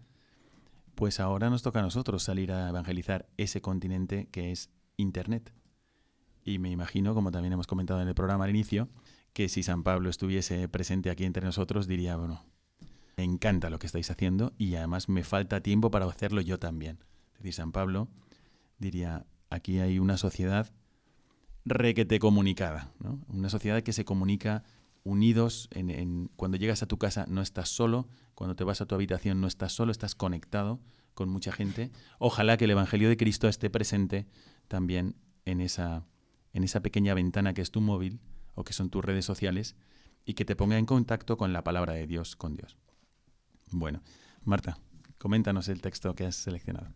Speaker 2: pues ahora nos toca a nosotros salir a evangelizar ese continente que es Internet. Y me imagino, como también hemos comentado en el programa al inicio, que si San Pablo estuviese presente aquí entre nosotros, diría, bueno, me encanta lo que estáis haciendo y además me falta tiempo para hacerlo yo también. Es decir, San Pablo diría, aquí hay una sociedad requete comunicada, ¿no? Una sociedad que se comunica unidos, en, cuando llegas a tu casa no estás solo, cuando te vas a tu habitación no estás solo, estás conectado con mucha gente. Ojalá que el Evangelio de Cristo esté presente también en esa, en esa pequeña ventana que es tu móvil o que son tus redes sociales y que te ponga en contacto con la palabra de Dios, con Dios. Bueno, Marta, coméntanos el texto que has seleccionado.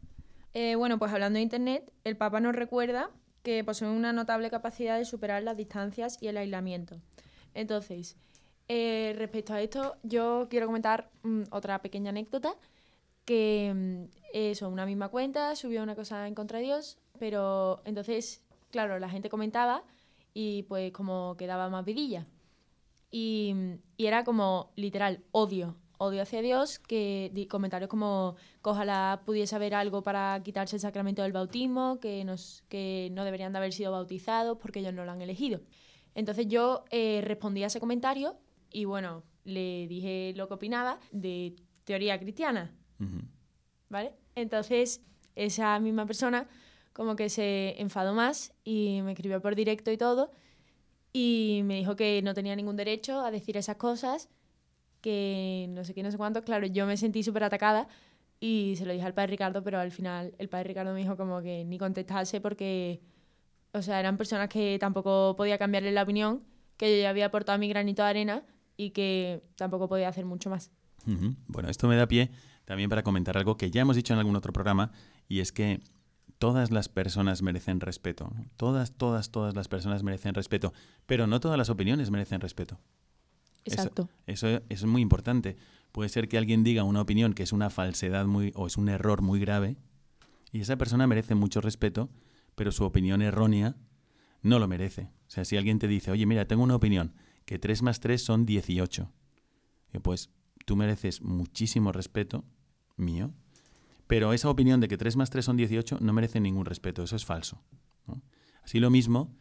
Speaker 10: Eh, bueno, pues hablando de Internet, el Papa nos recuerda que posee una notable capacidad de superar las distancias y el aislamiento. Entonces, eh, respecto a esto, yo quiero comentar mm, otra pequeña anécdota, que mm, eso, una misma cuenta subió una cosa en contra de Dios, pero entonces, claro, la gente comentaba y pues como quedaba más vidilla. Y, y era como literal odio, odio hacia Dios, que di- comentarios como ojalá pudiese haber algo para quitarse el sacramento del bautismo, que, nos, que no deberían de haber sido bautizados porque ellos no lo han elegido. Entonces yo eh, respondí a ese comentario y bueno, le dije lo que opinaba de teoría cristiana, ¿vale? Entonces esa misma persona como que se enfadó más y me escribió por directo y todo y me dijo que no tenía ningún derecho a decir esas cosas que no sé qué, no sé cuánto. Claro, yo me sentí súper atacada y se lo dije al padre Ricardo, pero al final el padre Ricardo me dijo como que ni contestase porque, o sea, eran personas que tampoco podía cambiarle la opinión, que yo ya había aportado mi granito de arena y que tampoco podía hacer mucho más.
Speaker 2: Bueno, esto me da pie también para comentar algo que ya hemos dicho en algún otro programa y es que todas las personas merecen respeto. ¿no? Todas, todas, todas las personas merecen respeto, pero no todas las opiniones merecen respeto.
Speaker 10: Exacto.
Speaker 2: Eso, eso es muy importante. Puede ser que alguien diga una opinión que es una falsedad muy o es un error muy grave y esa persona merece mucho respeto, pero su opinión errónea no lo merece. O sea, si alguien te dice, oye, mira, tengo una opinión, que 3 más 3 son 18, y pues tú mereces muchísimo respeto mío, pero esa opinión de que 3 más 3 son 18 no merece ningún respeto, eso es falso. Así lo mismo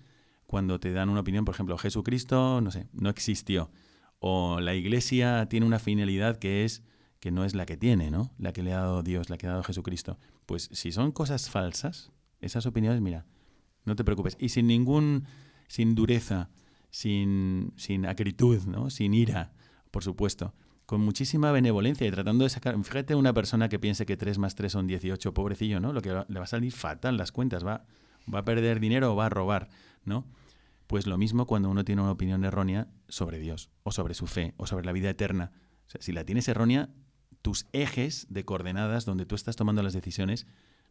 Speaker 2: cuando te dan una opinión, por ejemplo, Jesucristo, no sé, no existió, o la iglesia tiene una finalidad que es que no es la que tiene, ¿no? La que le ha dado Dios, la que ha dado Jesucristo. Pues si son cosas falsas, esas opiniones, mira, no te preocupes. Y sin ningún, sin dureza, sin, sin acritud, ¿no? Sin ira, por supuesto. Con muchísima benevolencia y tratando de sacar. Fíjate una persona que piense que 3 más 3 son 18, pobrecillo, ¿no? Lo que le va a salir fatal las cuentas, va, va a perder dinero o va a robar, ¿no? Pues lo mismo cuando uno tiene una opinión errónea sobre Dios, o sobre su fe, o sobre la vida eterna. Si la tienes errónea, tus ejes de coordenadas donde tú estás tomando las decisiones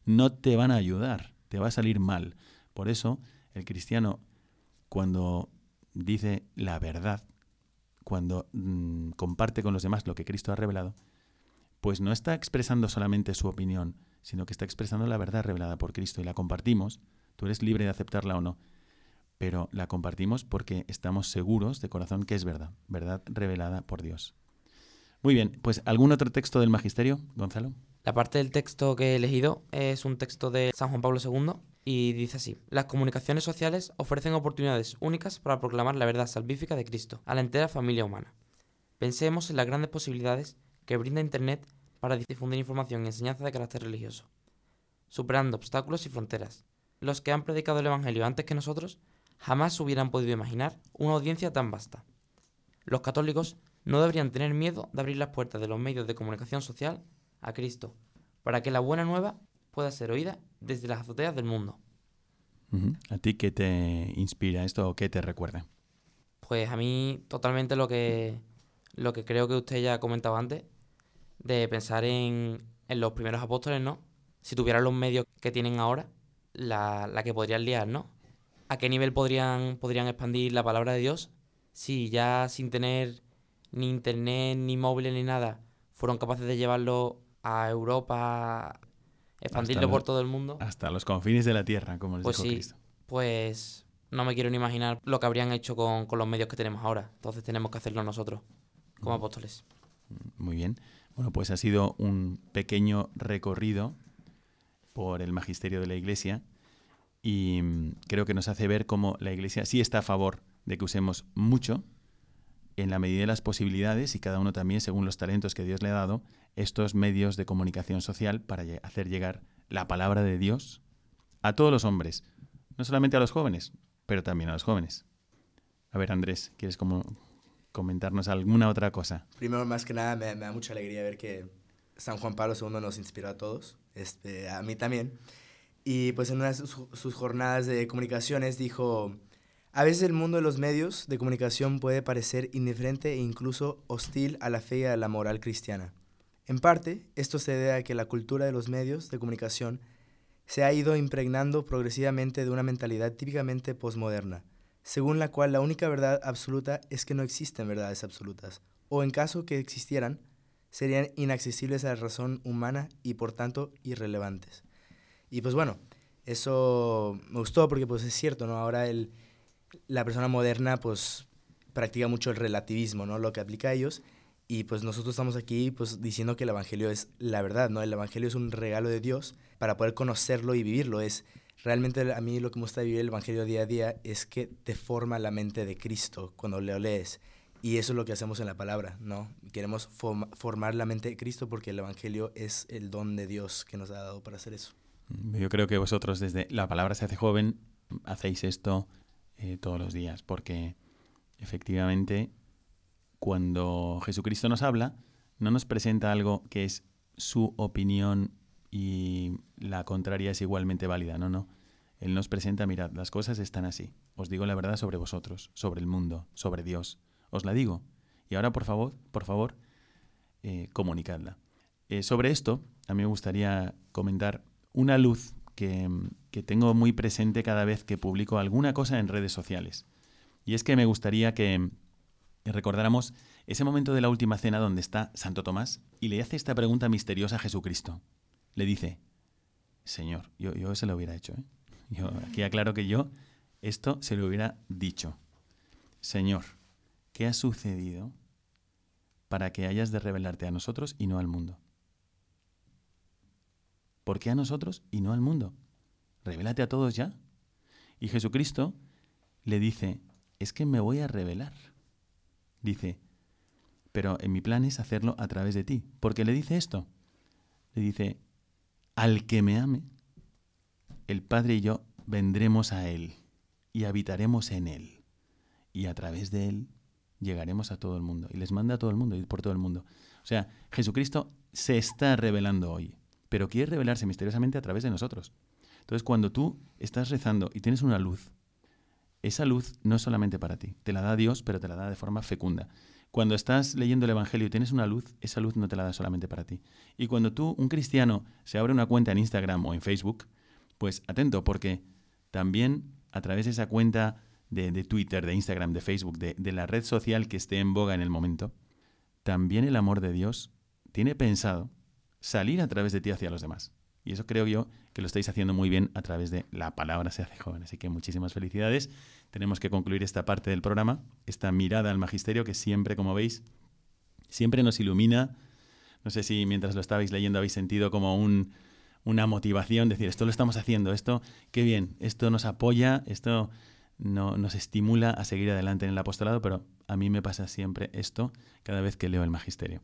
Speaker 2: no te van a ayudar, te va a salir mal. Por eso, el cristiano, cuando dice la verdad, cuando mm, comparte con los demás lo que Cristo ha revelado, pues no está expresando solamente su opinión, sino que está expresando la verdad revelada por Cristo y la compartimos. Tú eres libre de aceptarla o no, pero la compartimos porque estamos seguros de corazón que es verdad, verdad revelada por Dios. Muy bien, pues ¿algún otro texto del Magisterio, Gonzalo?
Speaker 8: La parte del texto que he elegido es un texto de San Juan Pablo II y dice así, las comunicaciones sociales ofrecen oportunidades únicas para proclamar la verdad salvífica de Cristo a la entera familia humana. Pensemos en las grandes posibilidades que brinda Internet para difundir información y enseñanza de carácter religioso, superando obstáculos y fronteras. Los que han predicado el Evangelio antes que nosotros jamás hubieran podido imaginar una audiencia tan vasta. Los católicos no deberían tener miedo de abrir las puertas de los medios de comunicación social a Cristo, para que la buena nueva pueda ser oída desde las azoteas del mundo.
Speaker 2: ¿A ti qué te inspira esto o qué te recuerda?
Speaker 8: Pues a mí totalmente lo que, lo que creo que usted ya ha comentado antes, de pensar en, en los primeros apóstoles, ¿no? Si tuvieran los medios que tienen ahora, la, la que podrían liar, ¿no? ¿A qué nivel podrían, podrían expandir la palabra de Dios si ya sin tener ni internet, ni móviles, ni nada, fueron capaces de llevarlo a Europa, expandirlo
Speaker 2: Hasta
Speaker 8: por
Speaker 2: los-
Speaker 8: todo el mundo?
Speaker 2: Hasta los confines de la tierra, como les
Speaker 8: Pues
Speaker 2: dijo
Speaker 8: sí,
Speaker 2: Cristo.
Speaker 8: pues no me quiero ni imaginar lo que habrían hecho con, con los medios que tenemos ahora. Entonces tenemos que hacerlo nosotros, como apóstoles.
Speaker 2: Muy bien. Bueno, pues ha sido un pequeño recorrido por el magisterio de la Iglesia y mm, creo que nos hace ver cómo la Iglesia sí está a favor de que usemos mucho, en la medida de las posibilidades y cada uno también según los talentos que Dios le ha dado, estos medios de comunicación social para hacer llegar la palabra de Dios a todos los hombres, no solamente a los jóvenes, pero también a los jóvenes. A ver, Andrés, ¿quieres comentarnos alguna otra cosa?
Speaker 6: Primero, más que nada, me, da mucha alegría ver que San Juan Pablo II nos inspiró a todos, este, a mí también. Y pues en una de sus jornadas de comunicaciones dijo, a veces el mundo de los medios de comunicación puede parecer indiferente e incluso hostil a la fe y a la moral cristiana. En parte, esto se debe a que la cultura de los medios de comunicación se ha ido impregnando progresivamente de una mentalidad típicamente posmoderna, según la cual la única verdad absoluta es que no existen verdades absolutas, o en caso que existieran, serían inaccesibles a la razón humana y por tanto irrelevantes. Y pues bueno, eso me gustó porque pues es cierto, ¿no? Ahora el, la persona moderna pues practica mucho el relativismo, ¿no? Lo que aplica a ellos. Y pues nosotros estamos aquí pues diciendo que el Evangelio es la verdad, ¿no? El Evangelio es un regalo de Dios para poder conocerlo y vivirlo. Es realmente a mí lo que me gusta vivir el Evangelio día a día es que te forma la mente de Cristo cuando lo lees. Y eso es lo que hacemos en la palabra, ¿no? Queremos forma- formar la mente de Cristo porque el Evangelio es el don de Dios que nos ha dado para hacer eso.
Speaker 2: Yo creo que vosotros desde La Palabra se hace joven hacéis esto eh, todos los días, porque efectivamente cuando Jesucristo nos habla, no nos presenta algo que es su opinión y la contraria es igualmente válida. No, no. Él nos presenta, mirad, las cosas están así. Os digo la verdad sobre vosotros, sobre el mundo, sobre Dios. Os la digo. Y ahora, por favor, por favor, eh, comunicadla. Eh, sobre esto, a mí me gustaría comentar una luz que, que tengo muy presente cada vez que publico alguna cosa en redes sociales. Y es que me gustaría que recordáramos ese momento de la última cena donde está Santo Tomás y le hace esta pregunta misteriosa a Jesucristo. Le dice, Señor, yo, yo se lo hubiera hecho. ¿eh? Aquí aclaro que yo esto se lo hubiera dicho. Señor, ¿qué ha sucedido para que hayas de revelarte a nosotros y no al mundo? ¿Por qué a nosotros y no al mundo? Revélate a todos ya. Y Jesucristo le dice, es que me voy a revelar. Dice, pero en mi plan es hacerlo a través de ti. ¿Por qué le dice esto? Le dice, al que me ame, el Padre y yo vendremos a Él y habitaremos en Él. Y a través de Él llegaremos a todo el mundo. Y les manda a todo el mundo y por todo el mundo. O sea, Jesucristo se está revelando hoy, pero quiere revelarse misteriosamente a través de nosotros. Entonces, cuando tú estás rezando y tienes una luz, esa luz no es solamente para ti, te la da Dios, pero te la da de forma fecunda. Cuando estás leyendo el Evangelio y tienes una luz, esa luz no te la da solamente para ti. Y cuando tú, un cristiano, se abre una cuenta en Instagram o en Facebook, pues atento, porque también a través de esa cuenta de, Twitter, de Instagram, de Facebook, de, de la red social que esté en boga en el momento, también el amor de Dios tiene pensado salir a través de ti hacia los demás. Y eso creo yo que lo estáis haciendo muy bien a través de la palabra se hace joven. Así que muchísimas felicidades. Tenemos que concluir esta parte del programa, esta mirada al magisterio que siempre, como veis, siempre nos ilumina. No sé si mientras lo estabais leyendo habéis sentido como un, una motivación, decir, esto lo estamos haciendo, esto, qué bien, esto nos apoya, esto no, nos estimula a seguir adelante en el apostolado, pero a mí me pasa siempre esto cada vez que leo el magisterio.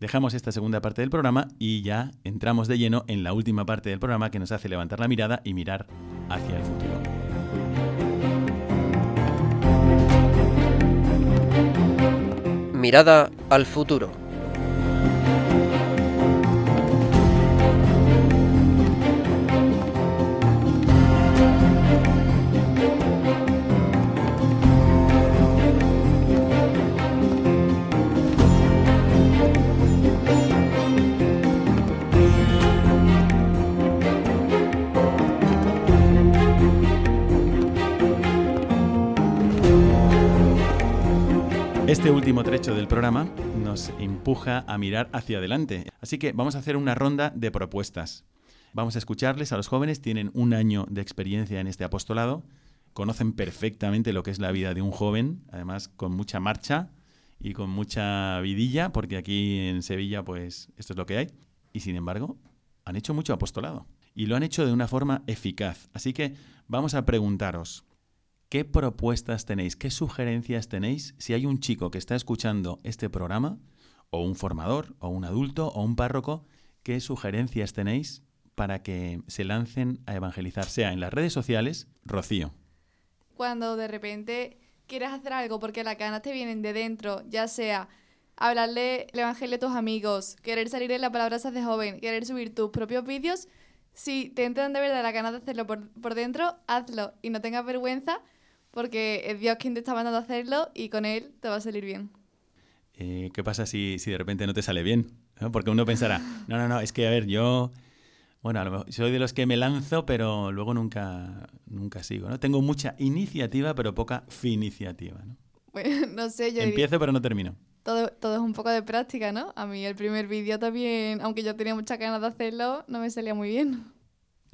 Speaker 2: Dejamos esta segunda parte del programa y ya entramos de lleno en la última parte del programa que nos hace levantar la mirada y mirar hacia el futuro.
Speaker 7: Mirada al futuro.
Speaker 2: Este último trecho del programa nos empuja a mirar hacia adelante. Así que vamos a hacer una ronda de propuestas. Vamos a escucharles a los jóvenes, tienen un año de experiencia en este apostolado, conocen perfectamente lo que es la vida de un joven, además con mucha marcha y con mucha vidilla, porque aquí en Sevilla pues esto es lo que hay. Y sin embargo, han hecho mucho apostolado y lo han hecho de una forma eficaz. Así que vamos a preguntaros, ¿Qué propuestas tenéis? ¿Qué sugerencias tenéis si hay un chico que está escuchando este programa, o un formador, o un adulto, o un párroco? ¿Qué sugerencias tenéis para que se lancen a evangelizar, sea en las redes sociales, Rocío?
Speaker 5: Cuando de repente quieres hacer algo porque las ganas te vienen de dentro, ya sea hablarle el evangelio a tus amigos, querer salir en la palabra de joven, querer subir tus propios vídeos, si te entran de verdad la ganas de hacerlo por, por dentro, hazlo y no tengas vergüenza porque es Dios quien te está mandando a hacerlo y con Él te va a salir bien.
Speaker 2: Eh, ¿Qué pasa si, si, de repente no te sale bien? Porque uno pensará, no, no, no, es que a ver, yo, bueno, soy de los que me lanzo, pero luego nunca, nunca sigo, ¿no? Tengo mucha iniciativa, pero poca finiciativa, ¿no?
Speaker 5: Bueno, [laughs] no sé, yo...
Speaker 2: Empiezo, pero no termino.
Speaker 5: Todo, todo es un poco de práctica, ¿no? A mí el primer vídeo también, aunque yo tenía muchas ganas de hacerlo, no me salía muy bien.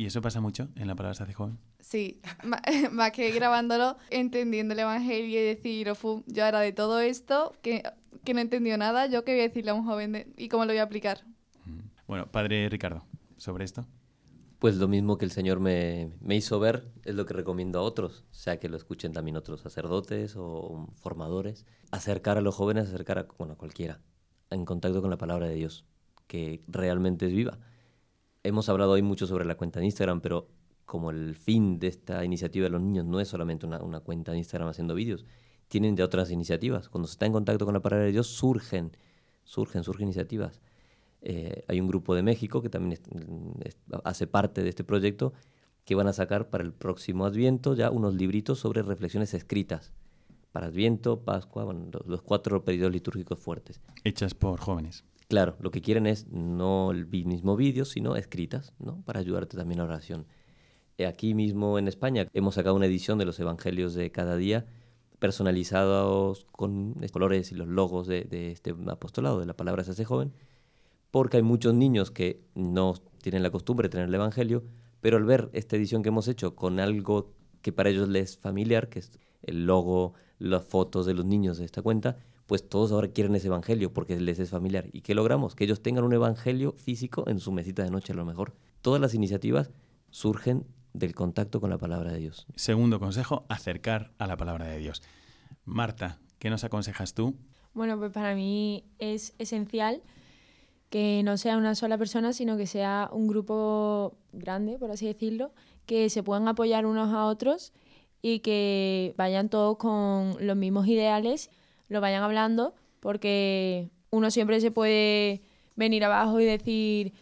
Speaker 2: ¿Y eso pasa mucho en la palabra se hace joven?
Speaker 5: Sí, [laughs] [laughs] más que grabándolo, entendiendo el Evangelio y decir, oh, yo ahora de todo esto, que, que no entendió nada, yo qué voy a decirle a un joven y cómo lo voy a aplicar.
Speaker 2: Bueno, padre Ricardo, sobre esto.
Speaker 4: Pues lo mismo que el Señor me, me, hizo ver es lo que recomiendo a otros, sea que lo escuchen también otros sacerdotes o formadores. Acercar a los jóvenes, acercar a, bueno, a cualquiera, en contacto con la palabra de Dios, que realmente es viva. Hemos hablado hoy mucho sobre la cuenta de Instagram, pero como el fin de esta iniciativa de los niños no es solamente una, cuenta de Instagram haciendo vídeos, tienen ya otras iniciativas. Cuando se está en contacto con la palabra de Dios, surgen, surgen, surgen iniciativas. Eh, hay un grupo de México que también hace parte de este proyecto que van a sacar para el próximo Adviento ya unos libritos sobre reflexiones escritas para Adviento, Pascua, los, cuatro periodos litúrgicos fuertes.
Speaker 2: Hechas por jóvenes.
Speaker 4: Claro, lo que quieren es no el mismo vídeo, sino escritas, ¿no? Para ayudarte también a la oración. Eh, aquí mismo en España hemos sacado una edición de los Evangelios de cada día personalizados con los colores y los logos de, este apostolado, de la palabra se hace joven, porque hay muchos niños que no tienen la costumbre de tener el Evangelio, pero al ver esta edición que hemos hecho con algo que para ellos les es familiar, que es el logo, las fotos de los niños de esta cuenta, pues todos ahora quieren ese evangelio porque les es familiar. ¿Y qué logramos? Que ellos tengan un evangelio físico en su mesita de noche a lo mejor. Todas las iniciativas surgen del contacto con la palabra de Dios.
Speaker 2: Segundo consejo, acercar a la palabra de Dios. Marta, ¿qué nos aconsejas tú?
Speaker 10: Bueno, pues para mí es esencial que no sea una sola persona, sino que sea un grupo grande, por así decirlo, que se puedan apoyar unos a otros y que vayan todos con los mismos ideales, lo vayan hablando, porque uno siempre se puede venir abajo y decir,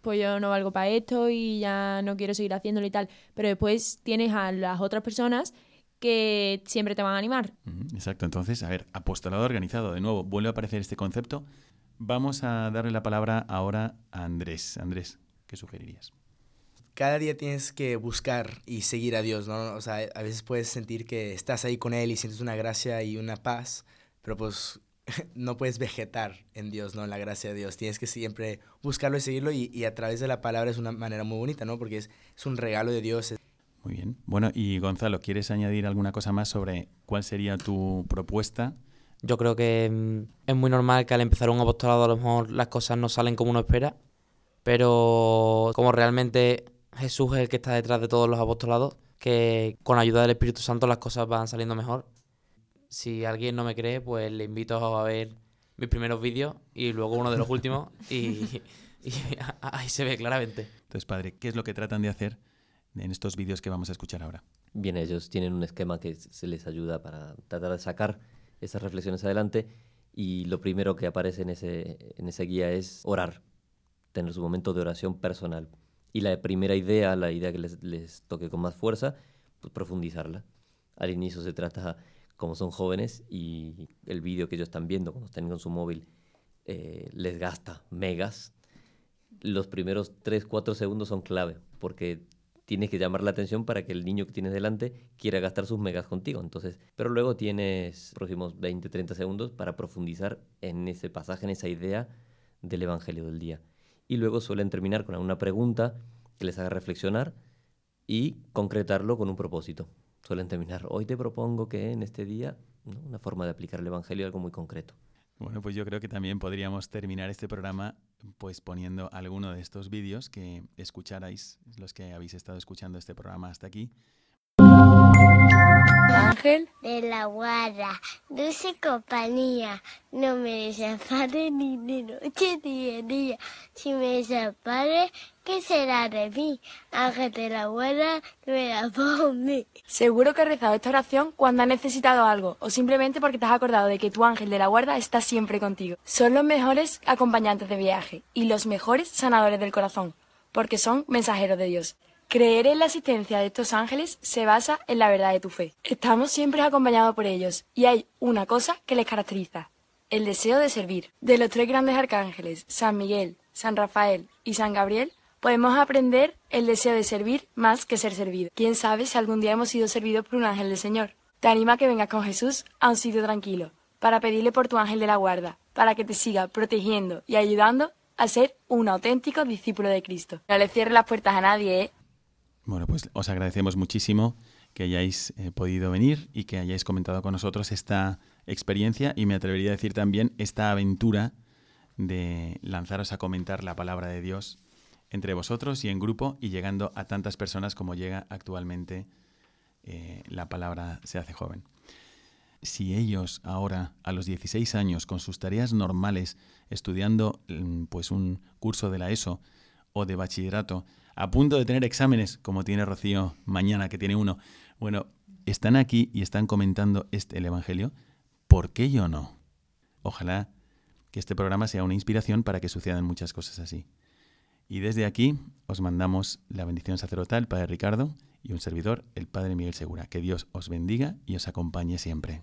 Speaker 10: pues yo no valgo para esto y ya no quiero seguir haciéndolo y tal, pero después tienes a las otras personas que siempre te van a animar.
Speaker 2: Exacto, entonces, a ver, apostolado organizado, de nuevo, vuelve a aparecer este concepto. Vamos a darle la palabra ahora a Andrés. Andrés, ¿qué sugerirías?
Speaker 6: cada día tienes que buscar y seguir a Dios, ¿no? O sea, a veces puedes sentir que estás ahí con Él y sientes una gracia y una paz, pero pues [laughs] no puedes vegetar en Dios, ¿no? En la gracia de Dios. Tienes que siempre buscarlo y seguirlo y, a través de la palabra es una manera muy bonita, ¿no? Porque es, es un regalo de Dios.
Speaker 2: Muy bien. Bueno, y Gonzalo, ¿quieres añadir alguna cosa más sobre cuál sería tu propuesta?
Speaker 8: Yo creo que mm, es muy normal que al empezar un apostolado a lo mejor las cosas no salen como uno espera, pero como realmente Jesús es el que está detrás de todos los apostolados, que con ayuda del Espíritu Santo las cosas van saliendo mejor. Si alguien no me cree, pues le invito a ver mis primeros vídeos y luego uno de los últimos [laughs] y, [laughs] ahí se ve claramente.
Speaker 2: Entonces, padre, ¿qué es lo que tratan de hacer en estos vídeos que vamos a escuchar ahora?
Speaker 4: Bien, ellos tienen un esquema que se les ayuda para tratar de sacar esas reflexiones adelante y lo primero que aparece en ese, en esa guía es orar, tener su momento de oración personal y la primera idea, la idea que les, toque con más fuerza, pues profundizarla. Al inicio se trata, como son jóvenes y el vídeo que ellos están viendo cuando están con su móvil eh, les gasta megas, los primeros 3, 4 segundos son clave, porque tienes que llamar la atención para que el niño que tienes delante quiera gastar sus megas contigo. Entonces, pero luego tienes próximos 20, 30 segundos para profundizar en ese pasaje, en esa idea del Evangelio del día y luego suelen terminar con una pregunta que les haga reflexionar y concretarlo con un propósito. Suelen terminar, hoy te propongo que en este día, una forma de aplicar el Evangelio, algo muy concreto.
Speaker 2: Bueno, pues yo creo que también podríamos terminar este programa pues poniendo alguno de estos vídeos que escucharais, los que habéis estado escuchando este programa hasta aquí,
Speaker 12: Ángel de la guarda, dulce compañía, no me desampare ni de noche ni de día. Si me desampare, ¿qué será de mí? Ángel de la guarda, me la mí.
Speaker 13: Seguro que has rezado esta oración cuando has necesitado algo o simplemente porque te has acordado de que tu ángel de la guarda está siempre contigo. Son los mejores acompañantes de viaje y los mejores sanadores del corazón, porque son mensajeros de Dios. Creer en la existencia de estos ángeles se basa en la verdad de tu fe. Estamos siempre acompañados por ellos y hay una cosa que les caracteriza, el deseo de servir. De los tres grandes arcángeles, San Miguel, San Rafael y San Gabriel, podemos aprender el deseo de servir más que ser servido. Quién sabe si algún día hemos sido servidos por un ángel del Señor. Te anima a que vengas con Jesús a un sitio tranquilo, para pedirle por tu ángel de la guarda, para que te siga protegiendo y ayudando a ser un auténtico discípulo de Cristo. No le cierres las puertas a nadie, ¿eh?
Speaker 2: Bueno, pues os agradecemos muchísimo que hayáis eh, podido venir y que hayáis comentado con nosotros esta experiencia y me atrevería a decir también esta aventura de lanzaros a comentar la palabra de Dios entre vosotros y en grupo y llegando a tantas personas como llega actualmente eh, la palabra se hace joven. Si ellos ahora, a los 16 años, con sus tareas normales, estudiando mm, pues un curso de la ESO o de bachillerato, a punto de tener exámenes, como tiene Rocío mañana, que tiene uno. Bueno, están aquí y están comentando este, el Evangelio, ¿por qué yo no? Ojalá que este programa sea una inspiración para que sucedan muchas cosas así. Y desde aquí os mandamos la bendición sacerdotal, Padre Ricardo, y un servidor, el Padre Miguel Segura. Que Dios os bendiga y os acompañe siempre.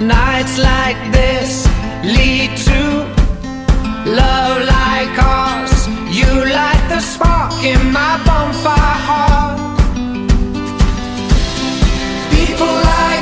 Speaker 14: Nights like this lead to love like ours. You light the spark in my bonfire heart. People like